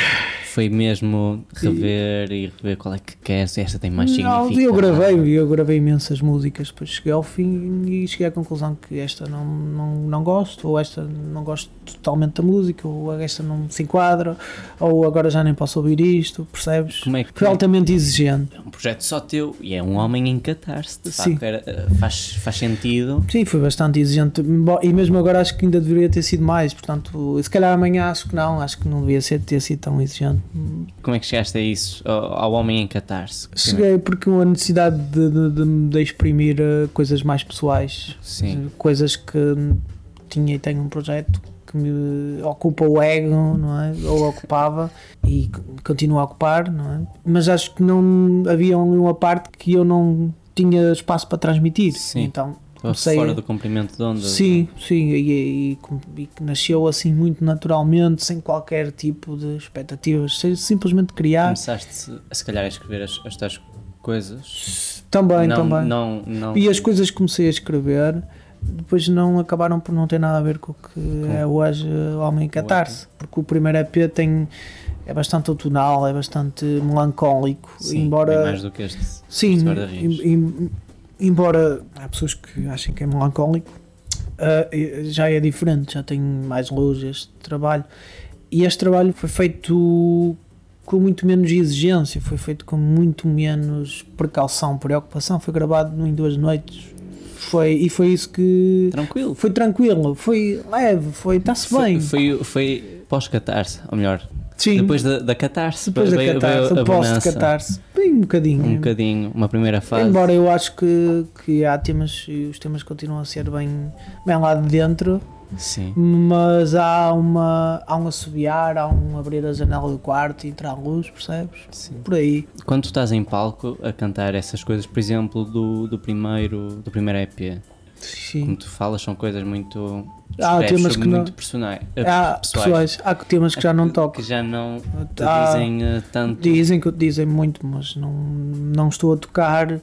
foi mesmo rever e rever qual é que queres, esta tem mais não, significado. eu gravei, eu gravei imensas músicas, depois cheguei ao fim e cheguei à conclusão que esta não, não, não gosto, ou esta não gosto totalmente da música, ou esta não se enquadra, ou agora já nem posso ouvir isto, percebes? Como é que Foi altamente exigente. é um projeto só teu e é um homem em catarse, de Sim. facto, era, eh, faz, faz sentido. Sim, foi bastante exigente e mesmo agora acho que ainda deveria ter sido mais, portanto, se calhar amanhã acho que não, acho que não devia ser, ter sido tão exigente. Como é que chegaste a isso, ao, ao homem em catarse? Cheguei porque uma necessidade de, de, de, de exprimir eh, coisas mais pessoais, Sim, coisas que tinha e tenho um projeto que me ocupa o ego, não é? Ou ocupava e continua a ocupar, não é? Mas acho que não havia uma parte que eu não tinha espaço para transmitir. Sim. Então, comecei fora do comprimento de onda. sim, sim, e, e- e nasceu assim muito naturalmente, sem qualquer tipo de expectativas, sem simplesmente criar. Começaste a se calhar a escrever as, as tuas coisas. Também, não, também. Não, não, E as coisas que comecei a escrever depois não acabaram por não ter nada a ver com o que é hoje o Homem em Catarse, porque o primeiro EP tem é bastante outonal, é bastante melancólico, Sim, embora mais do que este. sim, este em- embora há pessoas que achem que é melancólico, ah, já é diferente, já tem mais luz este trabalho. E este trabalho foi feito com muito menos exigência, foi feito com muito menos precaução, preocupação. Foi gravado em duas noites. Foi, e foi isso que. Tranquilo. Foi tranquilo, foi leve, foi. Está-se bem. Foi, foi, foi pós-catarse, ou melhor, Sim, depois da, da catarse, depois da veio, veio catarse, a o pós de bonança. catarse. Bem um bocadinho. Um bocadinho, uma primeira fase. Embora eu acho que, que há temas e os temas continuam a ser bem, bem lá de dentro, Sim. mas há uma há um assobiar, há um abrir a janela do quarto e entrar a luz, percebes? Sim. Por aí. Quando tu estás em palco a cantar essas coisas, por exemplo, do, do primeiro do primeiro EP, como Sim. tu falas, são coisas muito Há temas que não- muito personais, eh, Há pessoais, pessoas, há temas que já não que tocam. já não Há- dizem eh, tanto. Dizem que dizem muito, mas não, não estou a tocar.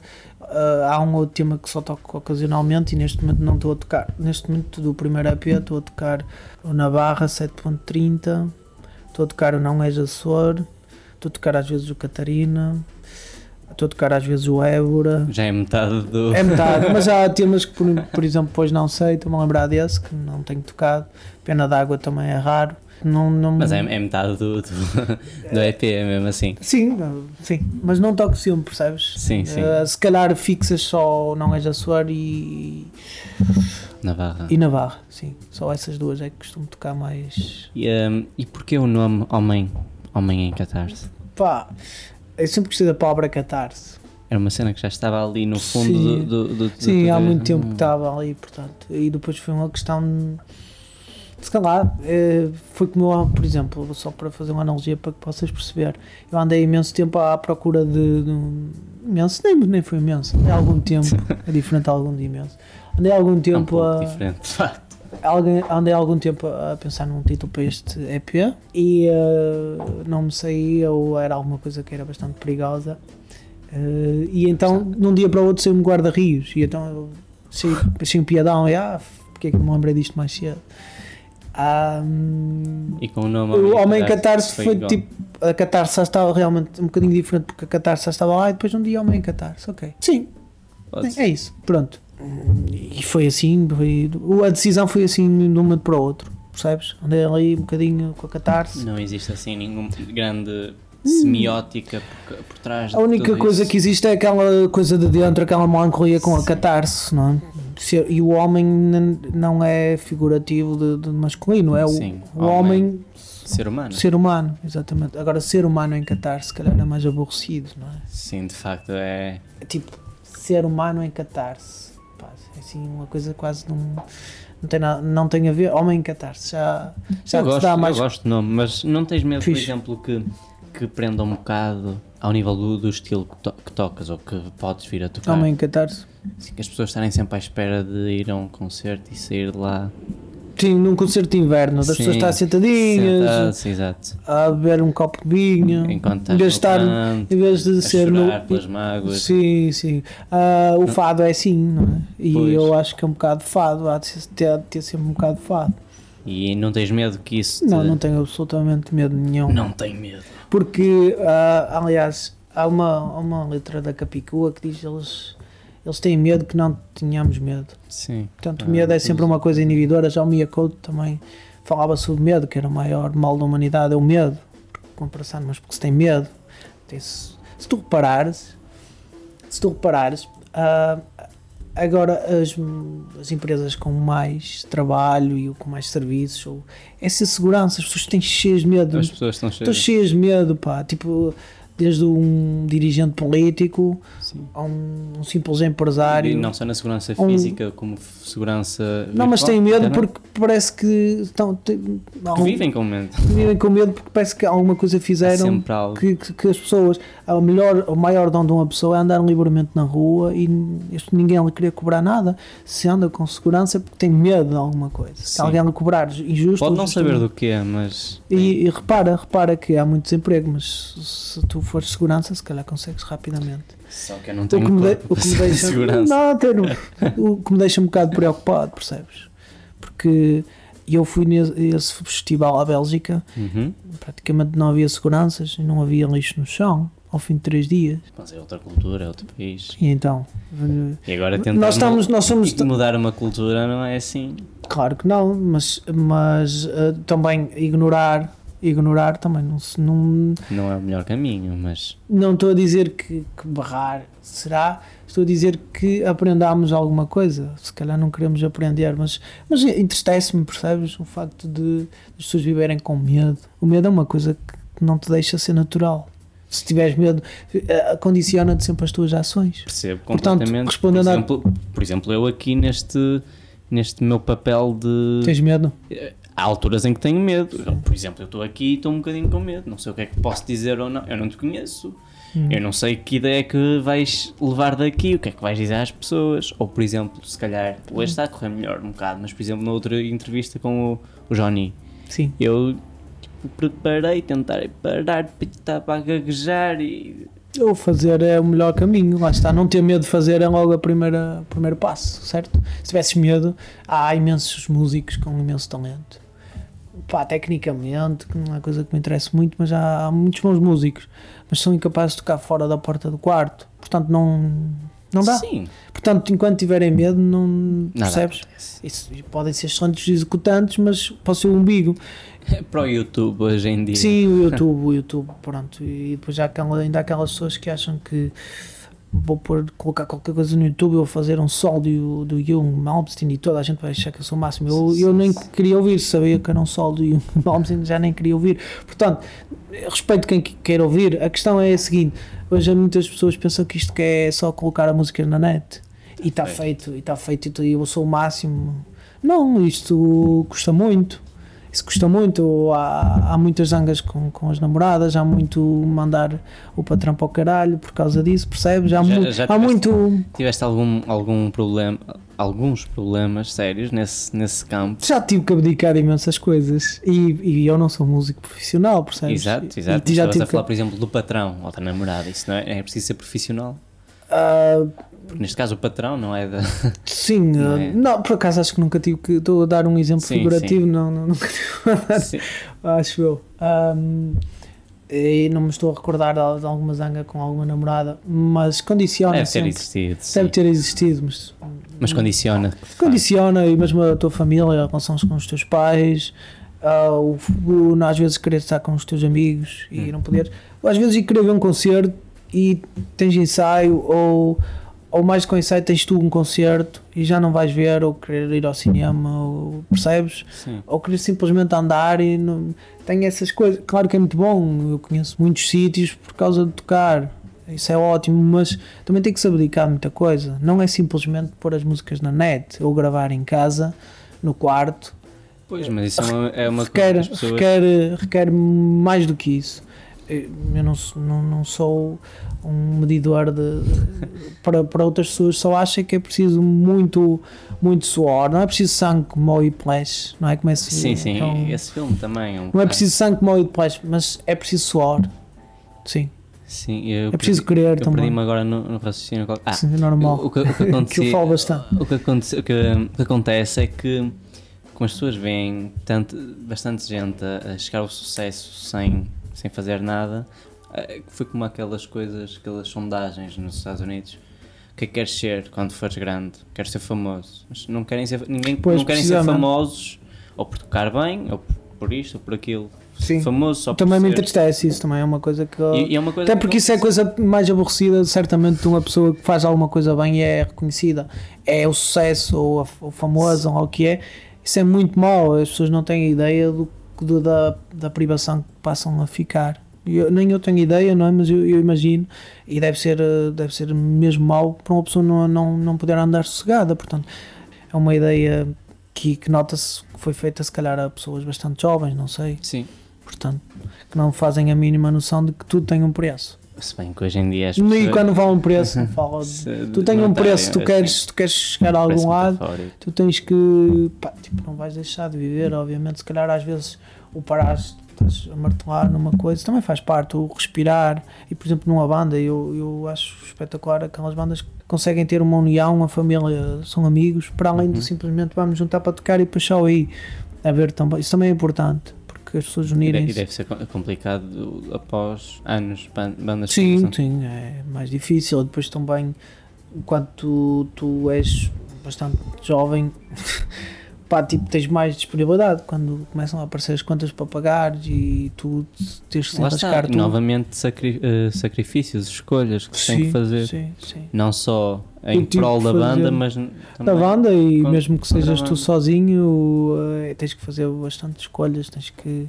Ah, há um outro tema que só toco ocasionalmente e neste momento não estou a tocar. Neste momento do primeiro EP estou a tocar o Navarra 7.30, estou a tocar o Não És Açor, estou a tocar às vezes o Catarina. Estou a tocar às vezes o Évora. Já é metade do. É metade, *laughs* mas há temas que, por, por exemplo, depois não sei, estou-me a lembrar desse, que não tenho tocado. Pena d'água também é raro. Não, não, Mas é, é metade do, do, *laughs* do EP, é mesmo assim. Sim, sim, mas não toco sempre, percebes? Sim, sim. Eh, se calhar fixas só Não És a Suar e, Navarra. e Navarra, sim. Só essas duas é que costumo tocar mais. E, um, e porquê o nome Homem, Homem em Catarse? Pá, eu sempre gostei da palavra catarse. Era uma cena que já estava ali no fundo Sim. do, do, do, do Sim, teu- há muito tempo que estava ali, portanto. E depois foi uma questão. de- Se calhar, eh, foi como eu, por exemplo, só para fazer uma analogia para que possas perceber. Eu andei imenso tempo à procura de. de um- imenso, nem, nem foi imenso, andei algum tempo. *laughs* É diferente de algum de imenso. Andei algum É um tempo pouco a. diferente, de facto. Alguém, andei algum tempo a pensar num título para este EP e eh, não me saía ou era alguma coisa que era bastante perigosa. Eh, e então, num dia para o outro, saiu-me guarda-rios. E então eu achei um piadão. E ah, porque é que me lembrei disto mais cedo? Hum, E com o nome o Homem em Catarse foi, igual. tipo. A Catarse já estava realmente um bocadinho diferente porque a Catarse já estava lá e depois um dia Homem Catarse. Ok. Sim, Pode é isso, pronto. E foi assim, foi- a decisão foi assim de um momento para o outro, percebes? Andei ali um bocadinho com a catarse. Não existe assim nenhum grande semiótica por, por trás A única coisa isso. que existe é aquela coisa de dentro, aquela melancolia com a catarse, não é? Ser- E o homem não é figurativo de, de masculino, é o, Sim, o homem, Ser humano. ser humano, exatamente. Agora, ser humano em catarse, se calhar é mais aborrecido, não é? Sim, de facto é. É tipo, ser humano em catarse. Pá, é assim uma coisa quase não, não, tem, nada, não tem a ver. Homem em catarse já, já eu, gosto, dá mais. eu gosto nome, mas não tens medo, Fixe. por exemplo, que, que prenda um bocado ao nível do, do estilo que, to- que tocas ou que podes vir a tocar? Em catarse. Assim, que as pessoas estarem sempre à espera de ir a um concerto e sair de lá. Sim, num concerto de inverno, das Sim, pessoas estar sentadinhas, sentadas, a beber um copo de vinho, Enquanto em vez de estar, em vez de a ser no. pelas mágoas. Sim, sim. Ah, o fado é assim, não é? E Pois. eu acho que é um bocado fado, há de ter, ter sempre um bocado de fado. E não tens medo que isso te... Não, não tenho absolutamente medo nenhum. Não tem medo. Porque, ah, aliás, há uma, uma letra da Capicua que diz eles, eles têm medo que não tenhamos medo. Sim. Portanto, Ah, o medo é sempre uma coisa inibidora. Já o Mia Couto também falava sobre medo, que era o maior mal da humanidade, é o medo. Comparação, mas porque se tem medo. tem se, se tu reparares, se tu reparares, ah, agora as, as empresas com mais trabalho e com mais serviços, ou, essa segurança, as pessoas têm cheias de medo. As pessoas estão cheias. cheias de medo, pá. Tipo, desde um dirigente político Sim. a um, um simples empresário. E não só na segurança Um- física, como segurança. Não, mas virtual têm medo porque parece que estão. te- vivem com medo. vivem com medo porque parece que alguma coisa fizeram algo. que, que, que as pessoas. O, melhor, o maior dom de uma pessoa é andar livremente na rua e ninguém lhe queria cobrar nada. Se anda com segurança é porque tem medo de alguma coisa. Se alguém lhe cobrar injusto. Pode não saber do que é, mas. E, e repara, repara que há muito desemprego, mas se tu fores segurança, se calhar consegues rapidamente. Só que eu não O tenho que me, de- o que me deixa, segurança. não, até não. o que me deixa um bocado preocupado, percebes? Porque eu fui nesse esse festival à Bélgica, Uhum. praticamente não havia seguranças e não havia lixo no chão ao fim de três dias. Mas é outra cultura, é outro país. E então, E agora nós estamos, nós somos, mudar uma cultura não é assim. claro que não, mas, mas eh, também ignorar, ignorar também não se, não, Não é o melhor caminho, mas. Não estou a dizer que, que barrar será, estou a dizer que aprendamos alguma coisa. Se calhar não queremos aprender, mas, mas entristece-me, percebes? O facto de as pessoas viverem com medo. O medo é uma coisa que não te deixa ser natural. Se tiveres medo, eh, condiciona-te sempre as tuas ações. Percebo Portanto, completamente. respondendo por, exemplo, por exemplo, eu aqui neste, neste meu papel de. Tens medo? Há alturas em que tenho medo. Eu, Por exemplo, eu estou aqui e estou um bocadinho com medo. Não sei o que é que posso dizer ou não. Eu não te conheço. Hum. Eu não sei que ideia é que vais levar daqui, o que é que vais dizer às pessoas. Ou, por exemplo, se calhar, hoje está a correr melhor um bocado, mas, por exemplo, na outra entrevista com o, o Johnny, Sim. eu tipo, preparei, tentar parar, estava a gaguejar e. Ou fazer é o melhor caminho, lá está. Não ter medo de fazer é logo a primeira, o primeiro passo, certo? Se tivesses medo, há imensos músicos com imenso talento pá, tecnicamente, que não é coisa que me interessa muito, mas há, há muitos bons músicos, mas são incapazes de tocar fora da porta do quarto, portanto não, não dá. Sim. Portanto, enquanto tiverem medo, não Nada percebes? acontece. Isso, podem ser excelentes executantes, mas pode ser o umbigo. Para o YouTube hoje em dia. Sim, o *laughs* YouTube, o YouTube, pronto. E depois há aquela, ainda há aquelas pessoas que acham que vou pôr, colocar qualquer coisa no YouTube, eu vou fazer um solo do, do Jung Malmsteen e toda a gente vai achar que eu sou o máximo. Eu, eu nem queria ouvir, sabia que era um solo do Jung *laughs* Malmsteen, já nem queria ouvir. Portanto, respeito quem que- queira ouvir. A questão é a seguinte: hoje muitas pessoas pensam que isto é só colocar a música na net e está É. feito, e está feito, e eu sou o máximo. Não, isto custa muito. Isso custa muito. Há, há muitas zangas com, com as namoradas, há muito mandar o patrão para o caralho por causa disso, percebes? Há, Já- mu- já há tiveste- muito. Tiveste algum, algum problema, alguns problemas sérios nesse, nesse campo? Já tive que abdicar de imensas coisas e, e eu não sou músico profissional, percebes? Exato, E- exato. E, já Estavas tive a falar, que, por exemplo, do patrão ou da namorada. Isso não é, é preciso ser profissional. Ah, Porque neste caso o patrão não é da. sim, *laughs* Não ah, é? não, por acaso acho que nunca tive que. Estou a dar um exemplo Sim, figurativo, Não, não, *laughs* nunca tive a dar Sim. acho eu. Ahm, e não me estou a recordar de, alguma zanga com alguma namorada, mas condiciona Deve ter sempre. existido. sim. Deve ter existido, mas Mas condiciona. condiciona e mesmo a tua família, a relação com os teus pais, ah, o, o- às vezes querer estar com os teus amigos e Hum. não poder, ou às vezes ir querer ver um concerto e tens ensaio ou, ou mais com ensaio tens tu um concerto e já não vais ver ou querer ir ao cinema ou, percebes? Sim. ou querer simplesmente andar e não tem essas coisas. Claro que é muito bom, eu conheço muitos sítios por causa de tocar, isso é ótimo, mas também tem que se abdicar de muita coisa. Não é simplesmente pôr as músicas na net ou gravar em casa, no quarto. Pois, mas isso é uma, é uma coisa Requer, que as pessoas. requer, requer mais do que isso. Eu não, sou- não, não sou um medidor de, para, para outras pessoas, só acho que é preciso muito, muito suor, não é preciso sangue como o Whiplash, não é como esse, Sim, sim. é Esse filme também é um. não é preciso sangue como o Whiplash, mas é preciso suor. Sim, Sim, eu é preciso perdi- querer Eu também. perdi-me agora no, no raciocínio. Ah, Sim, é normal. o, que, o que *laughs* que eu acontecia- falo bastante. O que, aconte- o que- o que acontece é que como as pessoas veem tanto, bastante gente a, a chegar ao sucesso sem, sem fazer nada, eh, foi como aquelas coisas, aquelas sondagens nos Estados Unidos. O que é que queres ser quando fores grande? Queres ser famoso. Mas não querem ser, ninguém, Pois, não querem ser famosos ou por tocar bem, ou por, isto, ou por aquilo. Sim. Famoso só Também me entristece isso, também é uma coisa que. E, e é uma coisa Até que porque isso é coisa mais aborrecida, certamente, de uma pessoa que faz alguma coisa bem e é reconhecida. É o sucesso, ou a- o famoso, ou o que é. Isso é muito mau. As pessoas não têm ideia do, do- da, da privação que passam a ficar. Eu- nem eu tenho ideia, não é? Mas eu, eu imagino. E deve ser, eh, deve ser mesmo mau para uma pessoa não, não, não poder andar sossegada. Portanto, é uma ideia que, que nota-se que foi feita, se calhar, a pessoas bastante jovens, não sei. Sim. Portanto, que não fazem a mínima noção de que tudo tem um preço. Se bem que hoje em dia as E pessoas- quando falam um preço, *laughs* não falam de- Tu tens um preço, tu queres, tu queres chegar a algum lado, tu tens que. Pá, tipo, não vais deixar de viver, obviamente. Se calhar às vezes o parares, estás a martelar numa coisa, também faz parte. O respirar. E por exemplo, numa banda, eu, eu acho espetacular aquelas bandas que conseguem ter uma união, uma família, são amigos, para além Uhum. de simplesmente vamos juntar para tocar e só aí. A ver também. Isso também é importante, porque as pessoas E de- unirem E deve ser co- complicado após anos bandas que Sim, sim, é mais difícil. Depois também, enquanto tu, tu és bastante jovem, *laughs* pá, tipo, tens mais disponibilidade quando começam a aparecer as contas para pagar e tu tens que se Lá está, tudo. novamente sacri- eh, sacrifícios, escolhas que se tem que fazer. Sim, sim. Não só em tive prol da banda, mas Da banda e Con- mesmo que sejas tu sozinho, eh, tens que fazer bastante escolhas, tens que.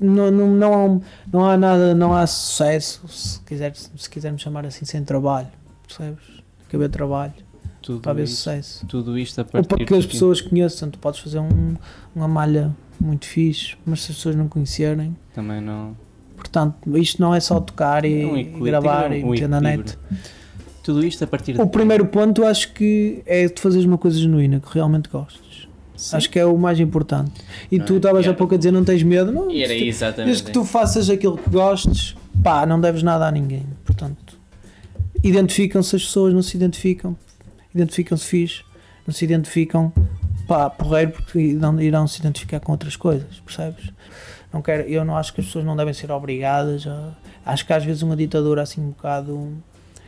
Não, não, não, há, não há nada, não há sucesso, se, quiser, se quisermos chamar assim, sem trabalho, percebes? Que haver trabalho tudo, haver isto, sucesso. tudo isto a Ou partir para que as de- pessoas conheçam, tu podes fazer um, uma malha muito fixe, mas se as pessoas não conhecerem, também não. portanto, isto não é só tocar e, É um e gravar e um meter na net. Tudo isto a partir de. O primeiro ponto acho que é de fazeres uma coisa genuína que realmente gostes. Sim. Acho que é o mais importante. E Não tu é? estavas E há pouco a dizer não tens medo, não? E era Desde- exatamente. Desde que tu faças aquilo que gostes, pá, não deves nada a ninguém. Portanto, identificam-se as pessoas, não se identificam, identificam-se fixe, não se identificam, pá, porreiro porque irão, irão se identificar com outras coisas, percebes? Não quero, eu não acho que as pessoas não devem ser obrigadas a, acho que às vezes uma ditadura assim um bocado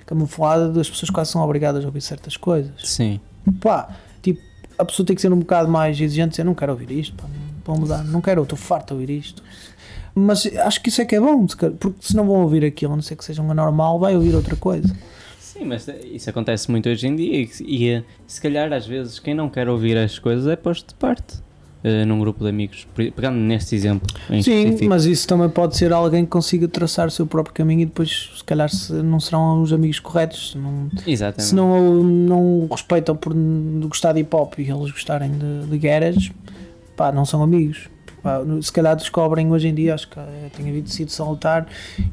camuflada as pessoas quase são obrigadas a ouvir certas coisas Sim. pá, tipo, a pessoa tem que ser um bocado mais exigente, dizer, não quero ouvir isto, pá, para mudar, não quero, estou farto de ouvir isto. Mas acho que isso é que é bom, porque se não vão ouvir aquilo, a não ser que seja um anormal, vai ouvir outra coisa. Sim, mas isso acontece muito hoje em dia e, e, eh, se calhar às vezes quem não quer ouvir as coisas é posto de parte. eh, num grupo de amigos, Pe- pegando neste exemplo em Sim, específico. mas isso também pode ser alguém que consiga traçar o seu próprio caminho e depois, se calhar, se não serão os amigos corretos. Se não, Exatamente. se não, não respeitam por gostar de hip hop e eles gostarem de, de garage, pá, não são amigos. Pá, se calhar descobrem hoje em dia, acho que eh, tenho havido sido salutar,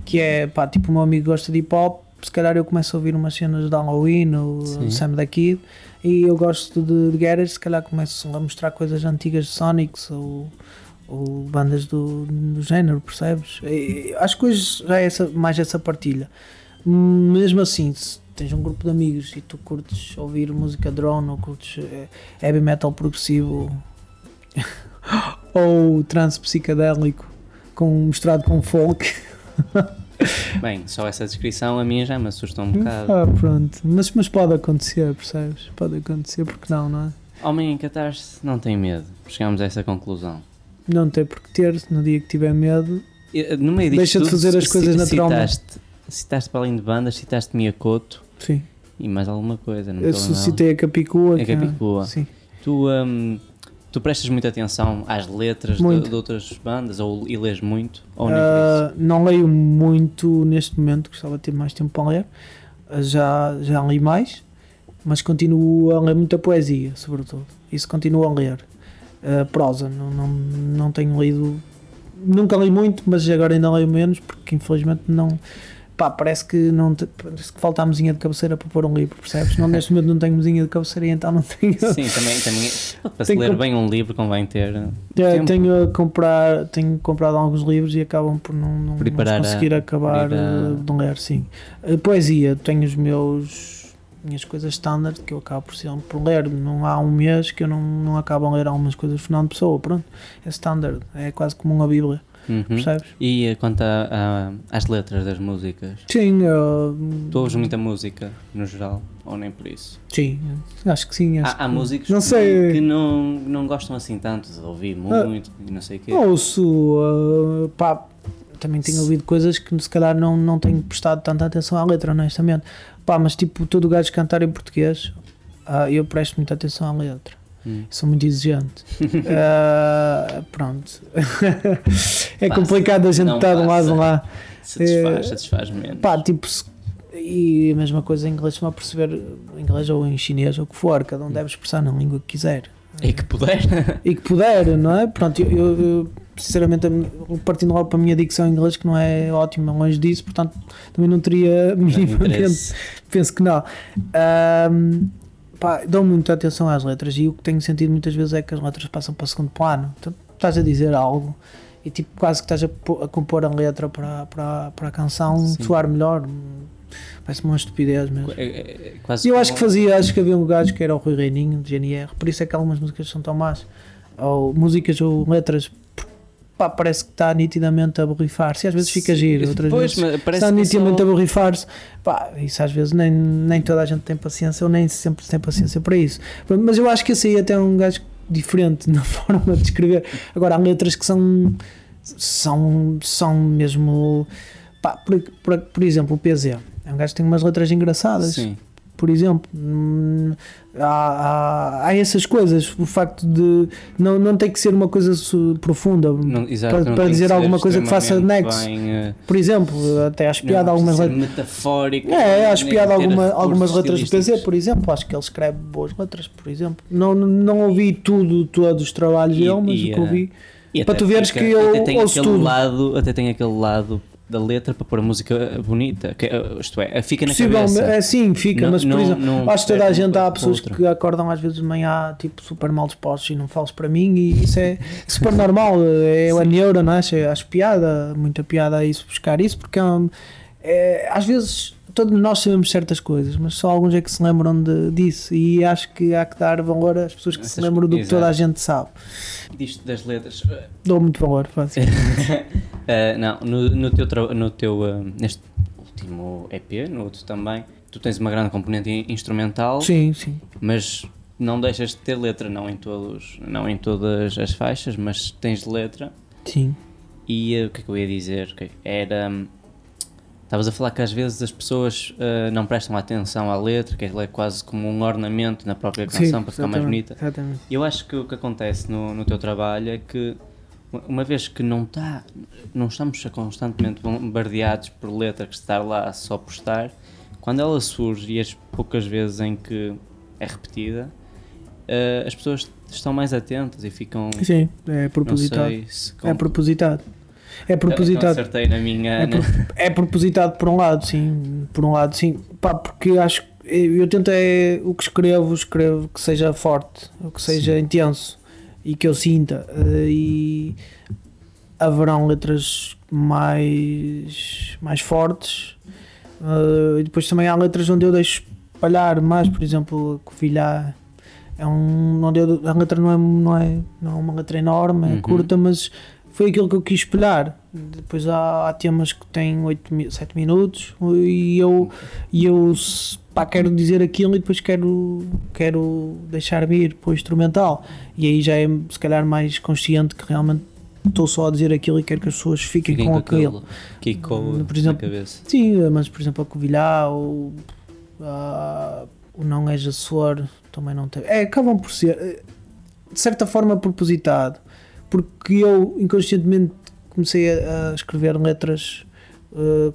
que é pá, tipo, o meu amigo gosta de hip hop, se calhar eu começo a ouvir umas cenas de Halloween ou Sim. Sam da Kid e eu gosto de, de garage, se calhar começo a mostrar coisas antigas de Sonics ou, ou bandas do, do género, percebes? E, acho que hoje já é essa, mais essa partilha. Mesmo assim, se tens um grupo de amigos e tu curtes ouvir música drone ou curtes eh, heavy metal progressivo *laughs* ou trance psicadélico com, misturado com folk, *laughs* *laughs* Bem, só essa descrição a minha já me assusta um bocado. ah, pronto. Mas, mas pode acontecer, percebes? Pode acontecer, porque não, não é? Homem em catarse não tem medo. Chegamos a essa conclusão. Não tem por que ter, no dia que tiver medo. E, No meio Deixa de fazer as coisas naturalmente. Citaste, citaste para além de bandas, citaste Miyakoto Sim. e mais alguma coisa. Não Eu estou a suscitei a Capicua. É Capicua. Sim. Tu, hum, tu prestas muita atenção às letras de, de outras bandas ou, e lês muito? Ou Ah, não leio muito neste momento, gostava de ter mais tempo para ler. Ah, Já, já li mais, mas continuo a ler muita poesia, sobretudo. Isso continuo a ler. Ah, prosa, não, não, não tenho lido. Nunca li muito, mas agora ainda leio menos, porque infelizmente não. Pá, parece que não te- parece que falta a mesinha de cabeceira para pôr um livro, percebes? Não, neste momento não tenho mesinha de cabeceira e então não tenho. Sim, também, também para se ler bem um livro convém ter É, tenho, a comprar, tenho comprado alguns livros e acabam por não, não, não Preparar a- conseguir acabar a- eh, de ler, sim. A poesia, tenho os meus minhas coisas standard que eu acabo por sempre por ler. Não há um mês que eu não, não acabo a ler algumas coisas de Fernando Pessoa, pronto. É standard, é quase como uma bíblia, Uhum. percebes? E eh, quanto a- a- às letras das músicas? Sim, eu, Tu ouves muita música no geral? Ou nem por isso? sim, acho que sim. Acho Há, há que- músicos não sei. que não, não gostam assim tanto de ouvir muito e não sei o quê. Ouço, uh, pá, também tenho ouvido coisas que se calhar não, não tenho prestado tanta atenção à letra, honestamente. Pá, mas tipo, todo o gajo cantar em português, ah, eu presto muita atenção à letra. Hum. Sou muito exigente. *laughs* Ah, pronto. *laughs* é Passa. complicado a gente estar de um lado lá. Satisfaz, É, satisfaz menos. Pá, tipo, se- e a mesma coisa em inglês, se não perceber inglês ou em chinês ou o que for, cada um deve expressar na língua que quiser E que puder. *laughs* e que puder, não é? Pronto, eu, eu- eu, sinceramente, partindo logo para a minha dicção em inglês, que não é ótima, longe disso, portanto, também não teria minimamente, penso que não. Ahm, pá, dou muita atenção às letras e o que tenho sentido muitas vezes é que as letras passam para o segundo plano. Então, estás a dizer algo e tipo, quase que estás a, a compor a letra para, para, para a canção Sim. soar melhor. Parece-me uma estupidez mesmo. É- é- é E eu como- acho que fazia, acho que havia um gajo que era o Rui Reininho, de GNR, por isso é que algumas músicas são tão más. Ou músicas ou letras, pá, parece que está nitidamente a borrifar-se. Às vezes fica giro, outras Pois, vezes está nitidamente só- a borrifar-se. Pá, isso às vezes nem, nem toda a gente tem paciência, ou nem sempre tem paciência para isso. Mas eu acho que esse aí até é um gajo diferente *laughs* na forma de escrever. Agora, há letras que são, são, são mesmo. Pá, por, por, por exemplo, o PZ. É um gajo que tem umas letras engraçadas Sim. Por exemplo. Hum, Há, há, há essas coisas. O facto de não, não tem que ser uma coisa profunda. Não, exato, Para- para dizer alguma coisa que faça nexo. bem, eh, Por exemplo, até acho piada algumas letras. metafórico. É, acho piada alguma, algumas letras do PZ, por exemplo. Acho que ele escreve boas letras, por exemplo. Não, não ouvi tudo, todos os trabalhos dele, mas e, o que ouvi. E Para tu veres fica- que eu até tem ouço aquele tudo. lado Até tem aquele lado da letra para pôr a música bonita. Que, eh, isto é, fica na cabeça. é sim, fica, Não- mas por não- exemplo, não acho que toda a gente há pessoas que acordam às vezes de manhã tipo super mal dispostos e não falas para mim e isso é super normal, é a neura, não é? Acho, acho piada, muita piada a isso, buscar isso, porque é, é, às vezes todos nós sabemos certas coisas, mas só alguns é que se lembram de, disso. E acho que há que dar valor às pessoas que se Essas- lembram do que toda a exato. gente sabe. Disto das letras. Dou muito valor, fácil. Uh, *laughs* não, no, no teu, no teu uh, neste último EP, no outro também, tu tens uma grande componente in- instrumental, Sim, sim. mas não deixas de ter letra, não em todos, não em todas as faixas, mas tens letra. Sim. E uh, o que é que eu ia dizer? Ok, Era. Estavas a falar que às vezes as pessoas uh, não prestam atenção à letra, que ela é quase como um ornamento na própria canção sim, para ficar mais bonita. Exatamente. Eu acho que o que acontece no, no teu trabalho é que uma vez que não está, não estamos constantemente bombardeados por letra que estar lá só por estar, quando ela surge e as poucas vezes em que é repetida, eh, as pessoas estão mais atentas e ficam, Sim, é propositado. sei se É propositado. É Eu propositado. acertei na minha, É, na- pro- é propositado por um lado, sim. Por um lado, sim. Pá, porque acho que eu tento é o que escrevo, escrevo que seja forte, que seja intenso e que eu sinta. eh, E haverão letras mais, mais fortes. eh, e depois também há letras onde eu deixo espalhar mais, por exemplo, a Covilhã é um. Onde eu, a letra não é, não, é, não é uma letra enorme, é Uhum. curta, mas foi aquilo que eu quis espelhar. Depois há, há temas que têm 8, 7 minutos e eu, e eu pá, quero dizer aquilo e depois quero, quero deixar vir para o instrumental. E aí já é se calhar mais consciente que realmente estou só a dizer aquilo e quero que as pessoas fiquem, fiquem com, aquilo. que ecoa Por na exemplo, cabeça. Sim, mas por exemplo a Covilhã ou ah, o Não És Açor também não tem. É, acabam por ser eh, de certa forma propositado, porque eu inconscientemente comecei a, a escrever letras eh,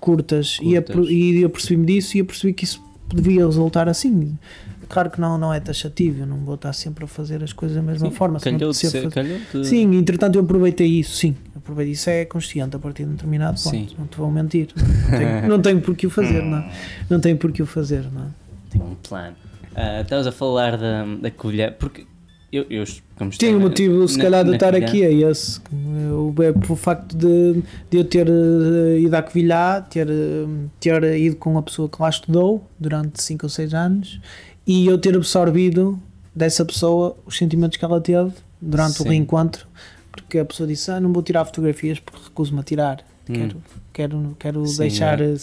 curtas, E, Curtas. e eu percebi-me disso e eu percebi que isso devia resultar assim. Claro que não, não é taxativo, eu não vou estar sempre a fazer as coisas da mesma Sim, forma. se calhou apetecer ser- calhou de- Sim, entretanto eu aproveitei isso, sim. Aproveitei isso é consciente a partir de um determinado ponto. Sim. Não te vou mentir. Não tenho, *laughs* não tenho por que o fazer, não. é? *laughs* Não tenho por que o fazer, não. é? Tem um plano. Ah, Estavas a falar da, da colher, porque eu, eu Sim, o motivo se na- calhar de estar aqui é esse. É pelo facto de, de eu ter eh, ido à Covilhã, ter, ter ido com uma pessoa que lá estudou durante 5 ou 6 anos e eu ter absorvido dessa pessoa os sentimentos que ela teve durante o Sim. reencontro, porque a pessoa disse: ah, Não vou tirar fotografias porque recuso-me a tirar. Hum. Quero, quero, quero Sim, deixar. é.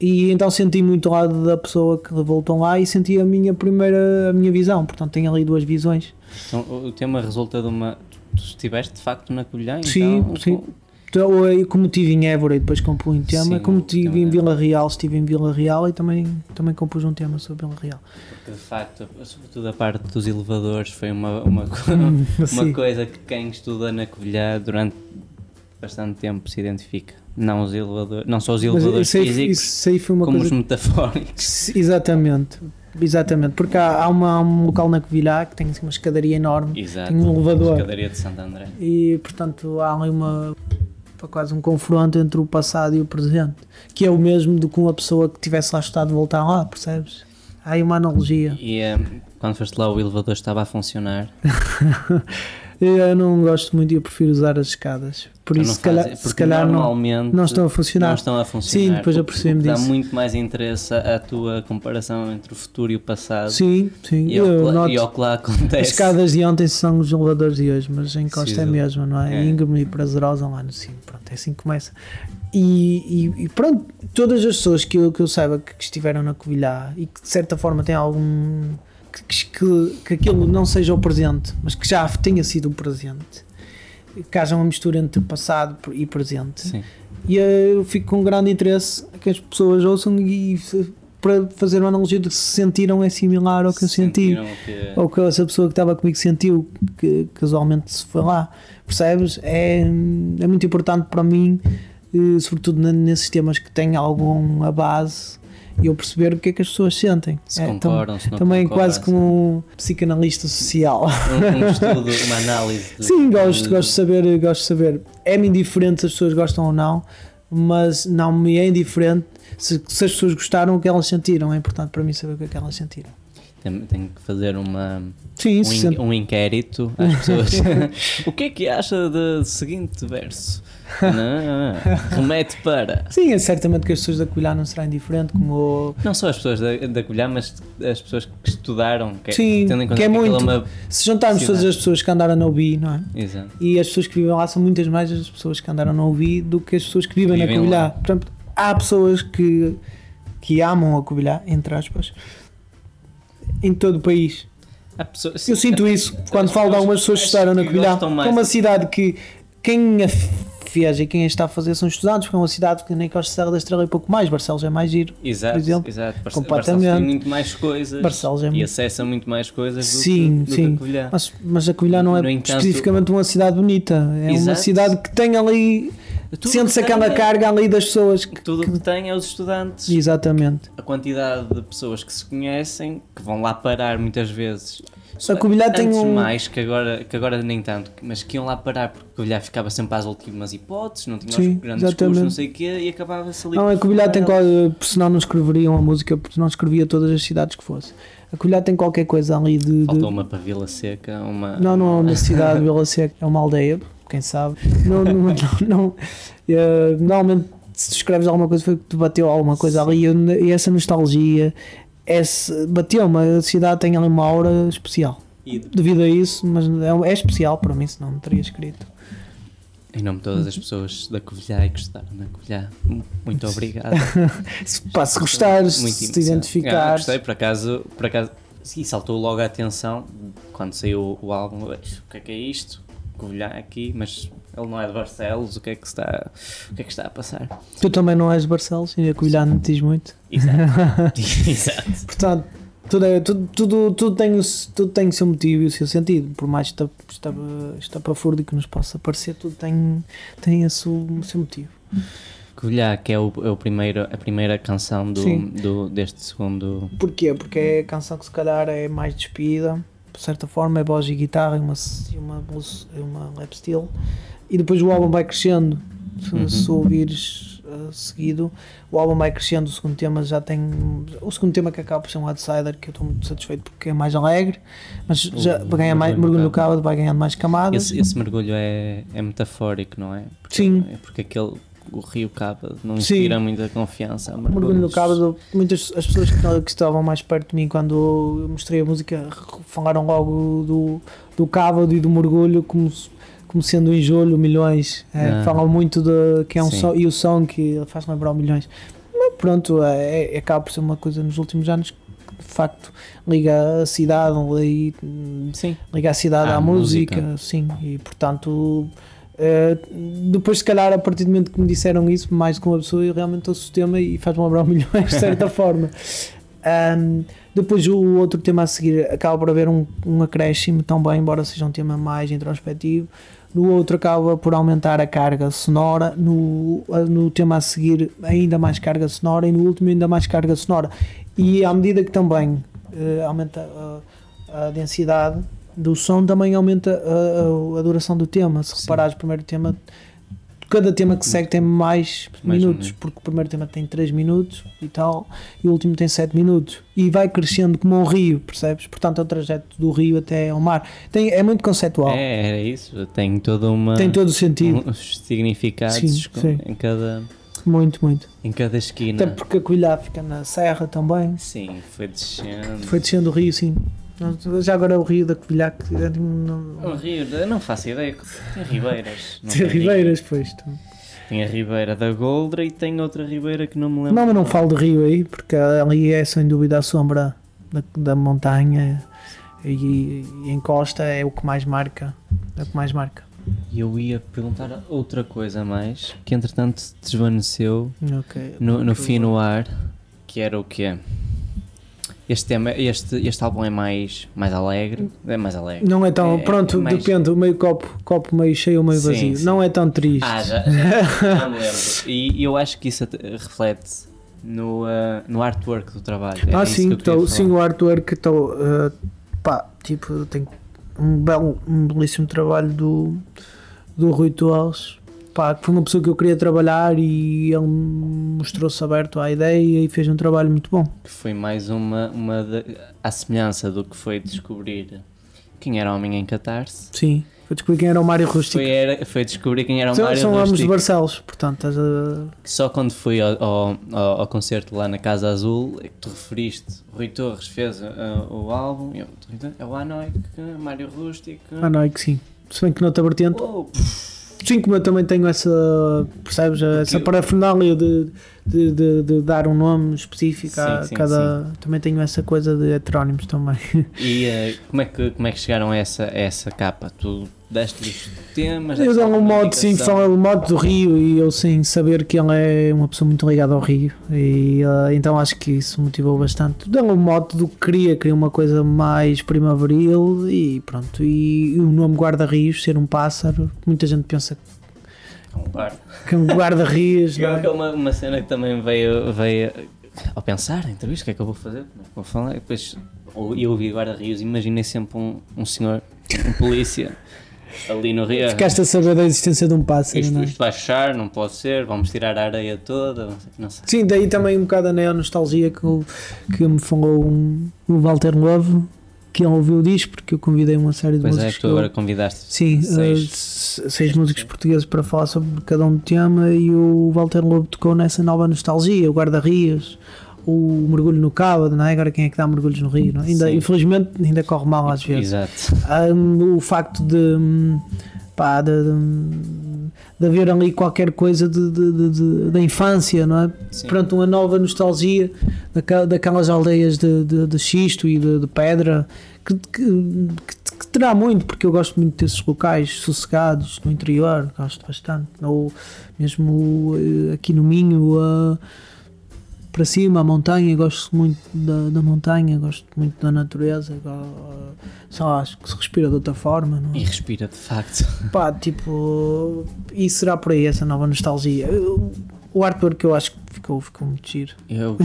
E então senti muito ao lado da pessoa que voltou lá e senti a minha primeira a minha visão. Portanto, tenho ali duas visões. Então, o tema resulta de uma. Tu estiveste de facto na Covilhã? Sim, então, sim. Então, eu, como estive em Évora e depois compus um tema, Sim, como o estive em Vila Real, estive em Vila Real e também, também compus um tema sobre Vila Real. Porque de facto, sobretudo a parte dos elevadores, foi uma, uma, *laughs* uma sim. coisa que quem estuda na Covilhã durante bastante tempo se identifica. Não, os elevadores, não só os elevadores isso aí, físicos, isso aí foi uma como coisa. os metafóricos. Exatamente, exatamente. Porque há, há, uma- há um local na Covilhã que tem assim, uma escadaria enorme Exato. Tem um elevador. Escadaria de Santo André. e, portanto, há ali uma. quase um confronto entre o passado e o presente, que é o mesmo do que uma pessoa que tivesse lá estado voltar lá, percebes? Há aí uma analogia. E eh, quando foste lá, o elevador estava a funcionar. *laughs* Eu não gosto muito e eu prefiro usar as escadas. Por Então isso, se calhar, se calhar não, não estão a funcionar. não estão a funcionar. Sim, depois eu O que- percebi-me o que Dá disso. muito mais interesse à tua comparação entre o futuro e o passado. Sim, sim. E ao, eu noto e ao que lá as acontece. escadas de ontem são os elevadores de hoje, mas em Costa Sim, é a mesma, não é? é. Íngreme e prazerosa lá no cimo. Pronto, é assim que começa. E, e- e pronto, todas as pessoas que eu, que eu saiba que, que estiveram na Covilhã e que de certa forma têm algum. Que, que, aquilo não seja o presente, mas que já tenha sido o presente, que haja uma mistura entre passado e presente. Sim. E eu fico com grande interesse que as pessoas ouçam e para fazer uma analogia de se sentiram é similar ao que eu senti. Que- Ou que essa pessoa que estava comigo sentiu que casualmente se foi lá. Percebes? É, é muito importante para mim, eh, sobretudo ne- nesses temas que têm alguma base, e eu perceber o que é que as pessoas sentem. Se É, concordam, se não também concordam, quase como um psicanalista social. Um, um *laughs* estudo, uma análise. Sim, gosto, de- gosto de saber, gosto de saber. É-me indiferente se as pessoas gostam ou não, mas não me é indiferente se, se as pessoas gostaram o que elas sentiram. É importante para mim saber o que é que elas sentiram. Tenho, tenho que fazer uma, Sim, um, in- um inquérito às *laughs* pessoas. *laughs* o que é que acha do seguinte verso? *laughs* Não, remete para. Sim, é certamente que as pessoas da Covilhã não serão indiferente, como Não só as pessoas da, da mas as pessoas que estudaram. Que, Sim, tendo em conta que é aquilo muito. uma- se juntarmos Sim, todas é? as pessoas que andaram na UBI, não é? Exato. E as pessoas que vivem lá são muitas mais as pessoas que andaram na UBI do que as pessoas que vivem, Vivem na Covilhã. lá. Portanto, há pessoas que, que amam a Covilhã, entre aspas, em todo o país. Há pessoas- Eu sinto isso quando falo de algumas pessoas que estudaram na Covilhã. É uma de- cidade que quem a fez e quem a está a fazer são estudantes, porque é uma cidade que nem Costa Serra da Estrela e pouco mais. Barcelos é mais giro. Exato, por exemplo. exato. Barce- Completamente. Barcelos tem muito mais coisas Barcelos é e muito- acessa muito mais coisas do Sim, que, do sim. que a Covilhã. Mas, mas a Covilhã não é No entanto- especificamente uma cidade bonita. É uma Exato. cidade que tem ali. Sente-se que aquela tem- carga ali das pessoas. Que, Tudo o que tem é os estudantes. exatamente. A quantidade de pessoas que se conhecem, que vão lá parar muitas vezes. A Covilhã tem Antes um- mais, que agora, que agora nem tanto, mas que iam lá parar porque a Covilhã ficava sempre às últimas hipóteses, não tinha Sim, os grandes exatamente. cursos, não sei o quê, e acabava-se ali. Não, a por Covilhã tem fora. qual, senão não escreveriam a música, porque não escrevia todas as cidades que fosse. A Covilhã tem qualquer coisa ali de. de- Faltou uma para Vila Seca, uma. Não, não é uma *laughs* cidade de Vila Seca, é uma aldeia, quem sabe. Não, não, não, não. Eh, normalmente, se tu escreves alguma coisa, foi que te bateu alguma coisa ali e e essa nostalgia. Esse, bateu-me, a cidade tem ali uma aura especial. E, Devido a isso, mas é, é especial para mim, senão não teria escrito. em nome de todas as pessoas da Covilhã e que estudaram na Covilhã, muito obrigado. *laughs* Se, pá, se gostares, Muito se te emocionante. Ah, identificares. gostei, por acaso, por acaso, sim, saltou logo a atenção quando saiu o álbum. O que é que é isto? Covilhã aqui, mas ele não é de Barcelos, o que é que está, o que é que está a passar? Tu também não és de Barcelos e a Covilhã não te diz muito. Exato. *laughs* Exato. Portanto, tudo, é, tudo, tudo, tudo, tem o, tudo tem o seu motivo e o seu sentido. Por mais esta, esta, esta pafúrdia que nos possa parecer, tudo tem, tem a seu, o seu motivo. Covilhã, que é, o, é o primeiro, a primeira canção do, do, deste segundo. Porquê? Porque é a canção que se calhar é mais despida, de certa forma, é voz e guitarra e uma, e uma, e uma lap steel. E depois o álbum vai crescendo. Se, Uhum. se ouvires uh, seguido, o álbum vai crescendo. O segundo tema já tem. O segundo tema que acaba por ser um outsider, que eu estou muito satisfeito porque é mais alegre, mas já O vai ganhar mais. Mergulho no Cábado vai ganhando mais camadas. Esse, esse mergulho é, é metafórico, não é? Porque, Sim. É porque aquele, o rio Cábado não Sim. inspira muita confiança. há Mergulho no. Cábado, muitas as pessoas que, que estavam mais perto de mim quando eu mostrei a música falaram logo do, do Cábado e do mergulho como, como sendo um enjolho, milhões. É, Ah. Falam muito de que é um Sim. som, e o som que faz lembrar o milhões. Mas pronto, é, é- acaba por ser uma coisa nos últimos anos que de facto liga a cidade, li- Sim. liga a cidade À à, música, música. sim, e portanto eh, depois se calhar a partir do momento que me disseram isso, mais que uma pessoa, eu realmente ouço o tema e faz-me lembrar milhões *laughs* de certa forma. Ahm, depois o outro tema a seguir acaba por haver um, um acréscimo também, embora seja um tema mais introspectivo. No outro acaba por aumentar a carga sonora, no, no tema a seguir ainda mais carga sonora e no último ainda mais carga sonora. E à medida que também eh, aumenta a, a densidade do som, também aumenta a, a- a duração do tema. Se Sim. reparares, o primeiro tema, cada tema que segue tem mais, Mais um minutos, minuto. porque o primeiro tema tem 3 minutos e tal, e o último tem 7 minutos. E vai crescendo como um rio, percebes? Portanto, é o trajeto do rio até ao mar. Tem, é muito conceptual. É, era isso. Tem toda uma. Tem todo o sentido. uns significados Sim, com- sim. Em, cada, Muito, muito. em cada esquina. Até porque a Coilhá fica na serra também. Sim, foi descendo. Foi descendo o rio, sim. Já agora é o rio da Covilhã que não, O rio, eu não faço ideia. Tem ribeiras. não tem tem ribeiras, pois. tu. rio. Tem a ribeira da Goldra e tem outra ribeira que não me lembro. Não, mas não falo de rio aí, porque ali é sem dúvida a sombra da, da montanha e, e em costa é o que mais marca. É o que mais marca. E eu ia perguntar outra coisa a mais, que entretanto desvaneceu Ok. no, no fim no ar, que era o quê? Este, tema, este, este álbum é mais, mais alegre. É mais alegre. Não é tão. É- pronto, é mais- depende. O meio copo, copo meio cheio ou meio Sim, vazio. sim. Não é tão triste. Ah, já, *laughs* já, me lembro. E, eu acho que isso reflete no, ah, no artwork do trabalho. Era Ah, sim, tô, sim, o artwork estou. pá, tipo, tem um, belo, um belíssimo trabalho do, do Rui Torres. Pá, foi uma pessoa que eu queria trabalhar e ele mostrou-se aberto à ideia e fez um trabalho muito bom. Que foi mais uma, uma de- à semelhança do que foi descobrir quem era homem em catarse. Sim. Foi descobrir quem era o Mário Rústico. Foi, era, foi descobrir quem era o São, Mário são ambos de Rústico. Barcelos, portanto. Só quando fui ao, ao, ao- ao concerto lá na Casa Azul é que tu referiste. Rui Torres fez uh, o álbum. Eu, é o Anoic, Mário Rústico. Que sim. Se bem que noutra vertente. Oh, Sim, como eu também tenho essa, percebes, essa parafernália de, de, de, de dar um nome específico a Sim, sim, cada. Também tenho essa coisa de heterónimos também. *laughs* E uh, como, é que, como é que chegaram a essa, a essa capa? Tu deste-lhes temas? Eu dou um modo, sim, falo o modo do Rio e eu sem saber que ele é uma pessoa muito ligada ao Rio. E eh, então acho que isso motivou bastante. Dou um modo do que queria, queria uma coisa mais primaveril e pronto. E, o nome guarda-rios, ser um pássaro, muita gente pensa É um guarda. guarda-rios. não Eu- é? uma, uma cena que também veio, veio ao pensar, então isto, o que é que eu vou fazer? Como é que vou falar? E depois eu ouvi guarda-rios, imaginei sempre um, um senhor, um polícia, ali no rio. Ficaste a saber da existência de um pássaro, Isto, não é? isto vai fechar, não pode ser, vamos tirar a areia toda, não sei. Sim, daí também um bocado a neo-nostalgia que, que me falou um, o Walter Love, que ele ouviu o disco, porque eu convidei uma série de Pois é, músicos. que tu que eu- agora convidaste. Sim, seis. eh, se- seis músicos portugueses para falar sobre cada um tema e o Walter Lobo tocou nessa nova nostalgia, o guarda-rios, o mergulho no cábado, não é? Agora quem é que dá mergulhos no rio? É? Ainda, Sim. infelizmente ainda corre mal às vezes. Exato. Hum, o facto de, hum, pá, de, de- de haver ali qualquer coisa de, de- da infância, não é? Sim. Pronto, uma nova nostalgia daquela- daquelas aldeias de, xisto e de, pedra que, que, que- que terá muito, porque eu gosto muito desses locais sossegados no interior, gosto bastante. Ou mesmo eh, aqui no Minho, ah, para cima, a montanha, gosto muito da, da montanha, gosto muito da natureza, lá, acho que se respira de outra forma, não é? E respira de facto. *laughs* Pá, tipo, e será por aí essa nova nostalgia? Eu- O artwork eu acho que ficou, ficou muito giro. Eu,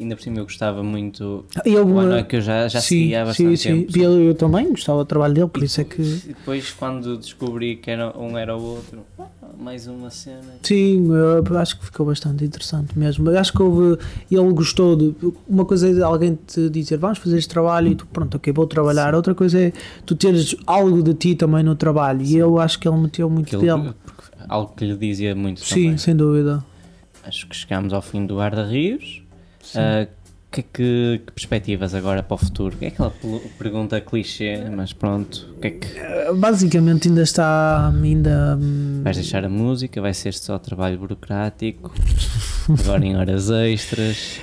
ainda por cima, eu gostava muito. E O alguma- Anoic que eu já, já seguia há bastante tempo. E eu, eu também gostava do trabalho dele, por isso é que. E depois, quando descobri que era, um era o outro, ah, mais uma cena. Sim, eu acho que ficou bastante interessante mesmo. Eu acho que houve. Ele gostou de. Uma coisa é alguém te dizer vamos fazer este trabalho e tu, pronto, ok, vou trabalhar. Outra coisa é tu teres algo de ti também no trabalho. E eu acho que ele meteu muito Aquilo, dele. algo que lhe dizia muito Sim, também. sem dúvida. Acho que chegámos ao fim do Guarda-Rios. Ah, que, que, que perspectivas agora para o futuro? É aquela pergunta clichê, mas pronto. Que é que Uh, Basicamente ainda está. Ainda. hum, vais deixar a música? Vai ser só trabalho burocrático? *laughs* agora em horas extras?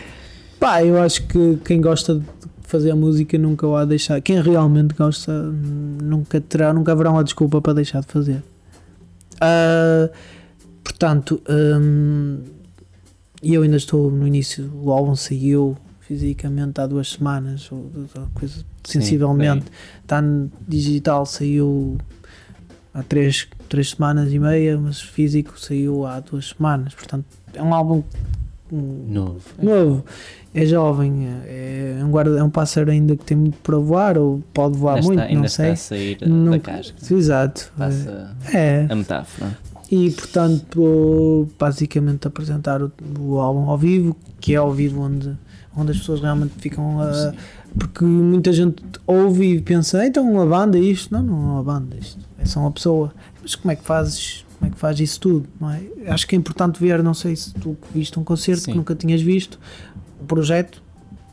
Pá, eu acho que quem gosta de fazer a música nunca o há de deixar. Quem realmente gosta hum, nunca terá, nunca haverá uma desculpa para deixar de fazer. Ah, portanto, hum, eu ainda estou no início. O álbum saiu fisicamente há duas semanas, ou, ou coisa, sensivelmente. Está no digital, saiu há três, três semanas e meia, mas físico saiu há duas semanas. Portanto, é um álbum Novo. novo, é jovem, é um, guarda, é um pássaro ainda que tem muito para voar, ou pode voar ainda muito, está, ainda não está sei. a sair da Nunca- casca. Exato. Passa É. a metáfora. E portanto, basicamente apresentar o, o álbum ao vivo, que é ao vivo onde, onde as pessoas realmente ficam a. Porque muita gente ouve e pensa, então uma banda é isto? Não, não é uma banda isto, é só uma pessoa. Mas como é que fazes? Como é que faz isso tudo? Não é? Acho que é importante ver, não sei se tu viste um concerto Sim. que nunca tinhas visto, o projeto,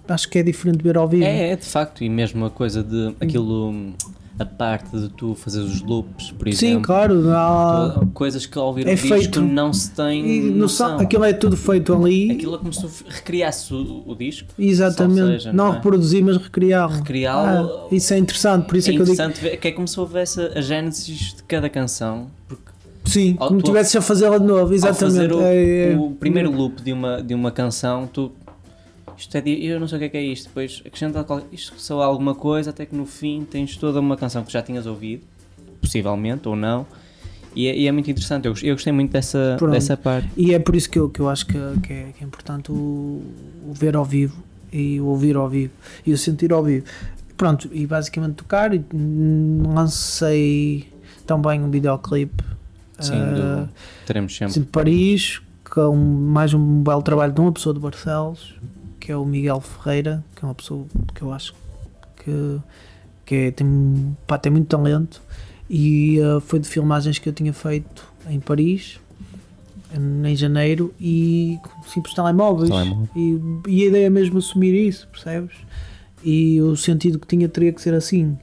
acho que é diferente de ver ao vivo. É, é, de facto, e mesmo a coisa de aquilo, a parte de tu fazeres os loops, por Sim, exemplo. claro, há, coisas que ao ouvir É o disco não se tem e noção. aquilo é tudo feito ali. Aquilo é como se recriasse o, o disco, Exatamente, seja, não não é? reproduzir, mas recriá-lo. recriá-lo. Ah, isso é interessante, por isso é é, que eu digo. interessante ver que é como se houvesse a gênesis de cada canção, porque Sim, Ao- como estivesse a fazê-la de novo, ao exatamente. fazer o, é, é. o primeiro loop de uma, de uma canção, tu. Isto é de, eu não sei o que é que é isto, depois acrescenta isto só alguma coisa, até que no fim tens toda uma canção que já tinhas ouvido, possivelmente ou não, e é, e é muito interessante. Eu, eu gostei muito dessa, Pronto. dessa parte. E é por isso que eu, que eu acho que, que, é, que é importante o, o ver ao vivo e o ouvir ao vivo e o sentir ao vivo. Pronto, e basicamente tocar. E, lancei também um videoclipe Sim, do- teremos sempre. Sim, de Paris, com mais um belo trabalho de uma pessoa de Barcelos, que é o Miguel Ferreira, que é uma pessoa que eu acho que, que é- tem, pá, tem muito talento e uh, foi de filmagens que eu tinha feito em Paris em, em janeiro e com simples telemóveis Telemóvel. e, e a ideia é mesmo assumir isso, percebes? E o sentido que tinha teria que ser assim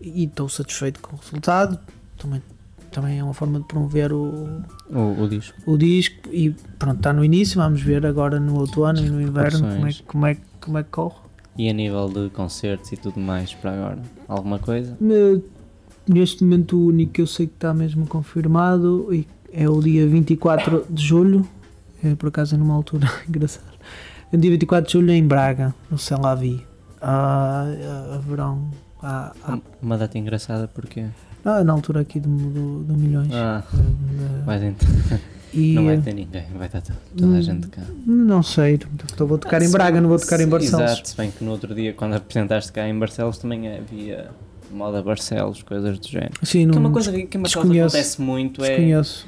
e estou satisfeito com o resultado também, também é uma forma de promover o, O, o disco. o disco e pronto, está no início, vamos ver agora no outono e no inverno como é, como, é, como é que corre. E a nível de concertos e tudo mais para agora? Alguma coisa? Neste momento o único que eu sei que está mesmo confirmado e é o dia 24 de julho, é por acaso é numa altura *laughs* engraçada. No dia 24 de julho em Braga, no Celavi. Ah, haverão. Ah, ah, Uma data engraçada porque. ah, na altura aqui do, do, do Milhões. Ah, dentro. e, Não vai ter ninguém, vai estar to- toda a gente cá. Não sei, vou tocar em Braga, não vou tocar em Barcelos. Exato, se bem que no outro dia, quando apresentaste cá em Barcelos, também havia moda Barcelos, coisas do género. Sim, Que é não, uma coisa que Barcelos desconheço. acontece muito é desconheço.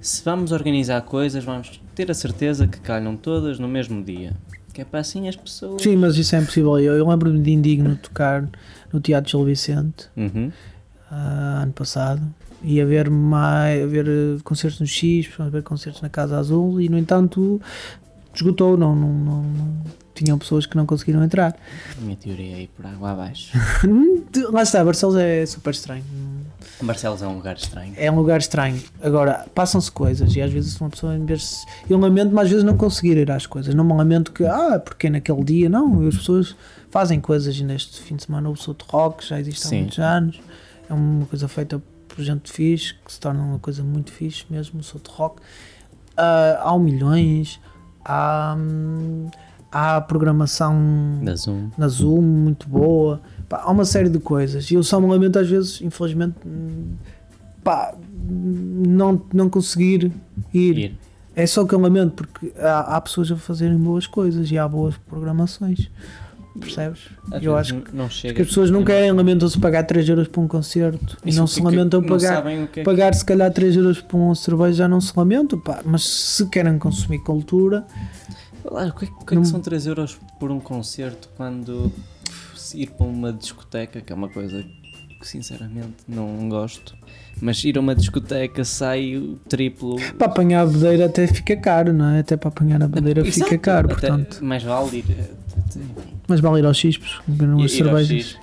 se vamos organizar coisas, vamos ter a certeza que calham todas no mesmo dia. Que é para assim as pessoas. Sim, mas isso é impossível. Eu, eu lembro-me de Indigno tocar no Teatro Gil Vicente Uhum. ah, ano passado e haver, mais, haver eh, concertos no X, haver concertos na Casa Azul e no entanto esgotou, não, não, não, não- tinham pessoas que não conseguiram entrar. A minha teoria é ir por água abaixo. *laughs* Lá está, Barcelos é super estranho. Barcelos é um lugar estranho. É um lugar estranho. Agora, passam-se coisas e às vezes uma pessoa, em vez. Eu lamento, mas às vezes não conseguir ir às coisas. Não me lamento que, ah, porque naquele dia, não. As pessoas fazem coisas e neste fim de semana o Souto Rock já existe há Sim. muitos anos. É uma coisa feita por gente fixe, que se torna uma coisa muito fixe mesmo, o Souto Rock. Ah, há um milhões, há, hum, há programação Da Zoom. na Zoom muito boa. Pá, há uma série de coisas. E eu só me lamento às vezes, infelizmente, hum, pá, não, não conseguir ir. Ir. É só que eu lamento, porque há, há pessoas a fazerem boas coisas e há boas programações. Percebes? Às eu acho que, não chega. que as pessoas não querem, lamentam-se pagar 3 euros para um concerto e não se lamentam não pagar. que é que- Pagar se calhar 3 euros por um cerveja já não se lamentam, pá, mas se querem consumir cultura, o que, é- o que é que Não- são 3 euros por um concerto quando ir para uma discoteca, que é uma coisa que sinceramente não gosto, mas ir a uma discoteca sai o triplo. para apanhar a bedeira até fica caro, não é? Até para apanhar a bedeira Exato, fica caro, portanto. Mais vale ir. Mas vale ir aos chispos, ir aos cervejas.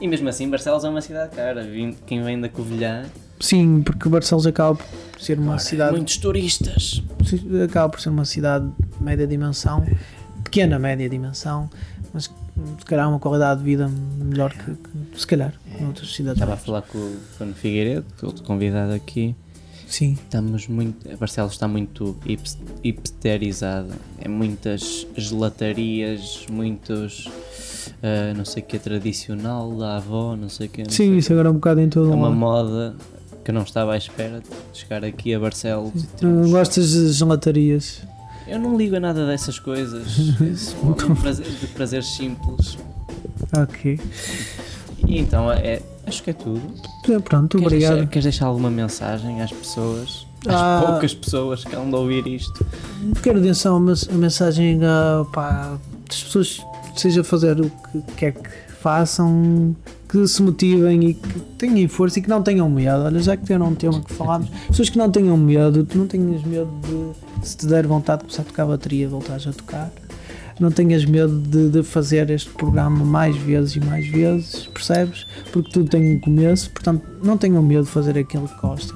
E mesmo assim, Barcelos é uma cidade cara. Quem vem da Covilhã, Sim, porque Barcelos acaba por ser uma cidade. muitos turistas. Acaba por ser uma cidade de média dimensão, pequena média dimensão, mas que, se calhar uma qualidade de vida melhor que, que se calhar noutras cidades. Estava a falar com o Fano Figueiredo, é outro convidado aqui. Sim, Estamos muito. Barcelos está muito hips- hipsterizado. É muitas gelatarias, muitos. ah, não sei o que é tradicional, da avó, não sei o que. sei sim, o isso agora é um bocado em todo. É uma lado. moda que não estava à espera de chegar aqui a Barcelos. Não gostas de gelatarias? Eu não ligo a nada dessas coisas. Isso *laughs* é um prazer, de prazeres simples. Ok. E então é. Acho que é tudo. Pronto, Queres obrigado. Deixar, queres deixar alguma mensagem às pessoas? Às Ah. poucas pessoas que andam a ouvir isto. Quero atenção a mens- a mensagem a, pá, das pessoas, seja fazer o que quer que façam, que se motivem e que tenham força e que não tenham medo. Olha, já que era um tema que falámos, pessoas que não tenham medo, tu não tenhas medo de, se te der vontade de começar a tocar bateria, voltares a tocar. Não tenhas medo de, de fazer este programa mais vezes e mais vezes, percebes? Porque tudo tem um começo, portanto, não tenham medo de fazer aquilo que gostem.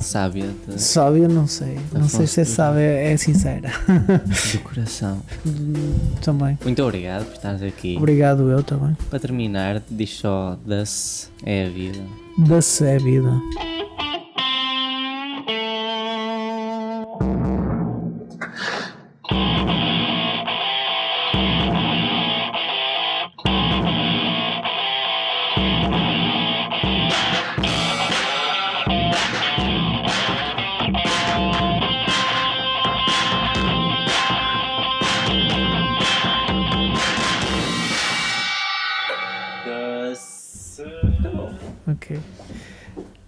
Sábia de- Sábia, não sei. Não sei se é Afonso. sábia, é sincera. do coração. *laughs* Também. Muito obrigado por estares aqui. Obrigado eu também. Para terminar, diz só das é a vida. Da-se é a vida. Ok.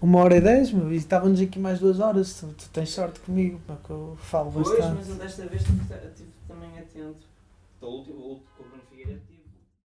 Uma hora e dez, meu, e estávamos aqui mais duas horas. Tu, tu tens sorte comigo, porque eu falo bastante. eu desta vez estive também atento. O último, o Bruno Figueiredo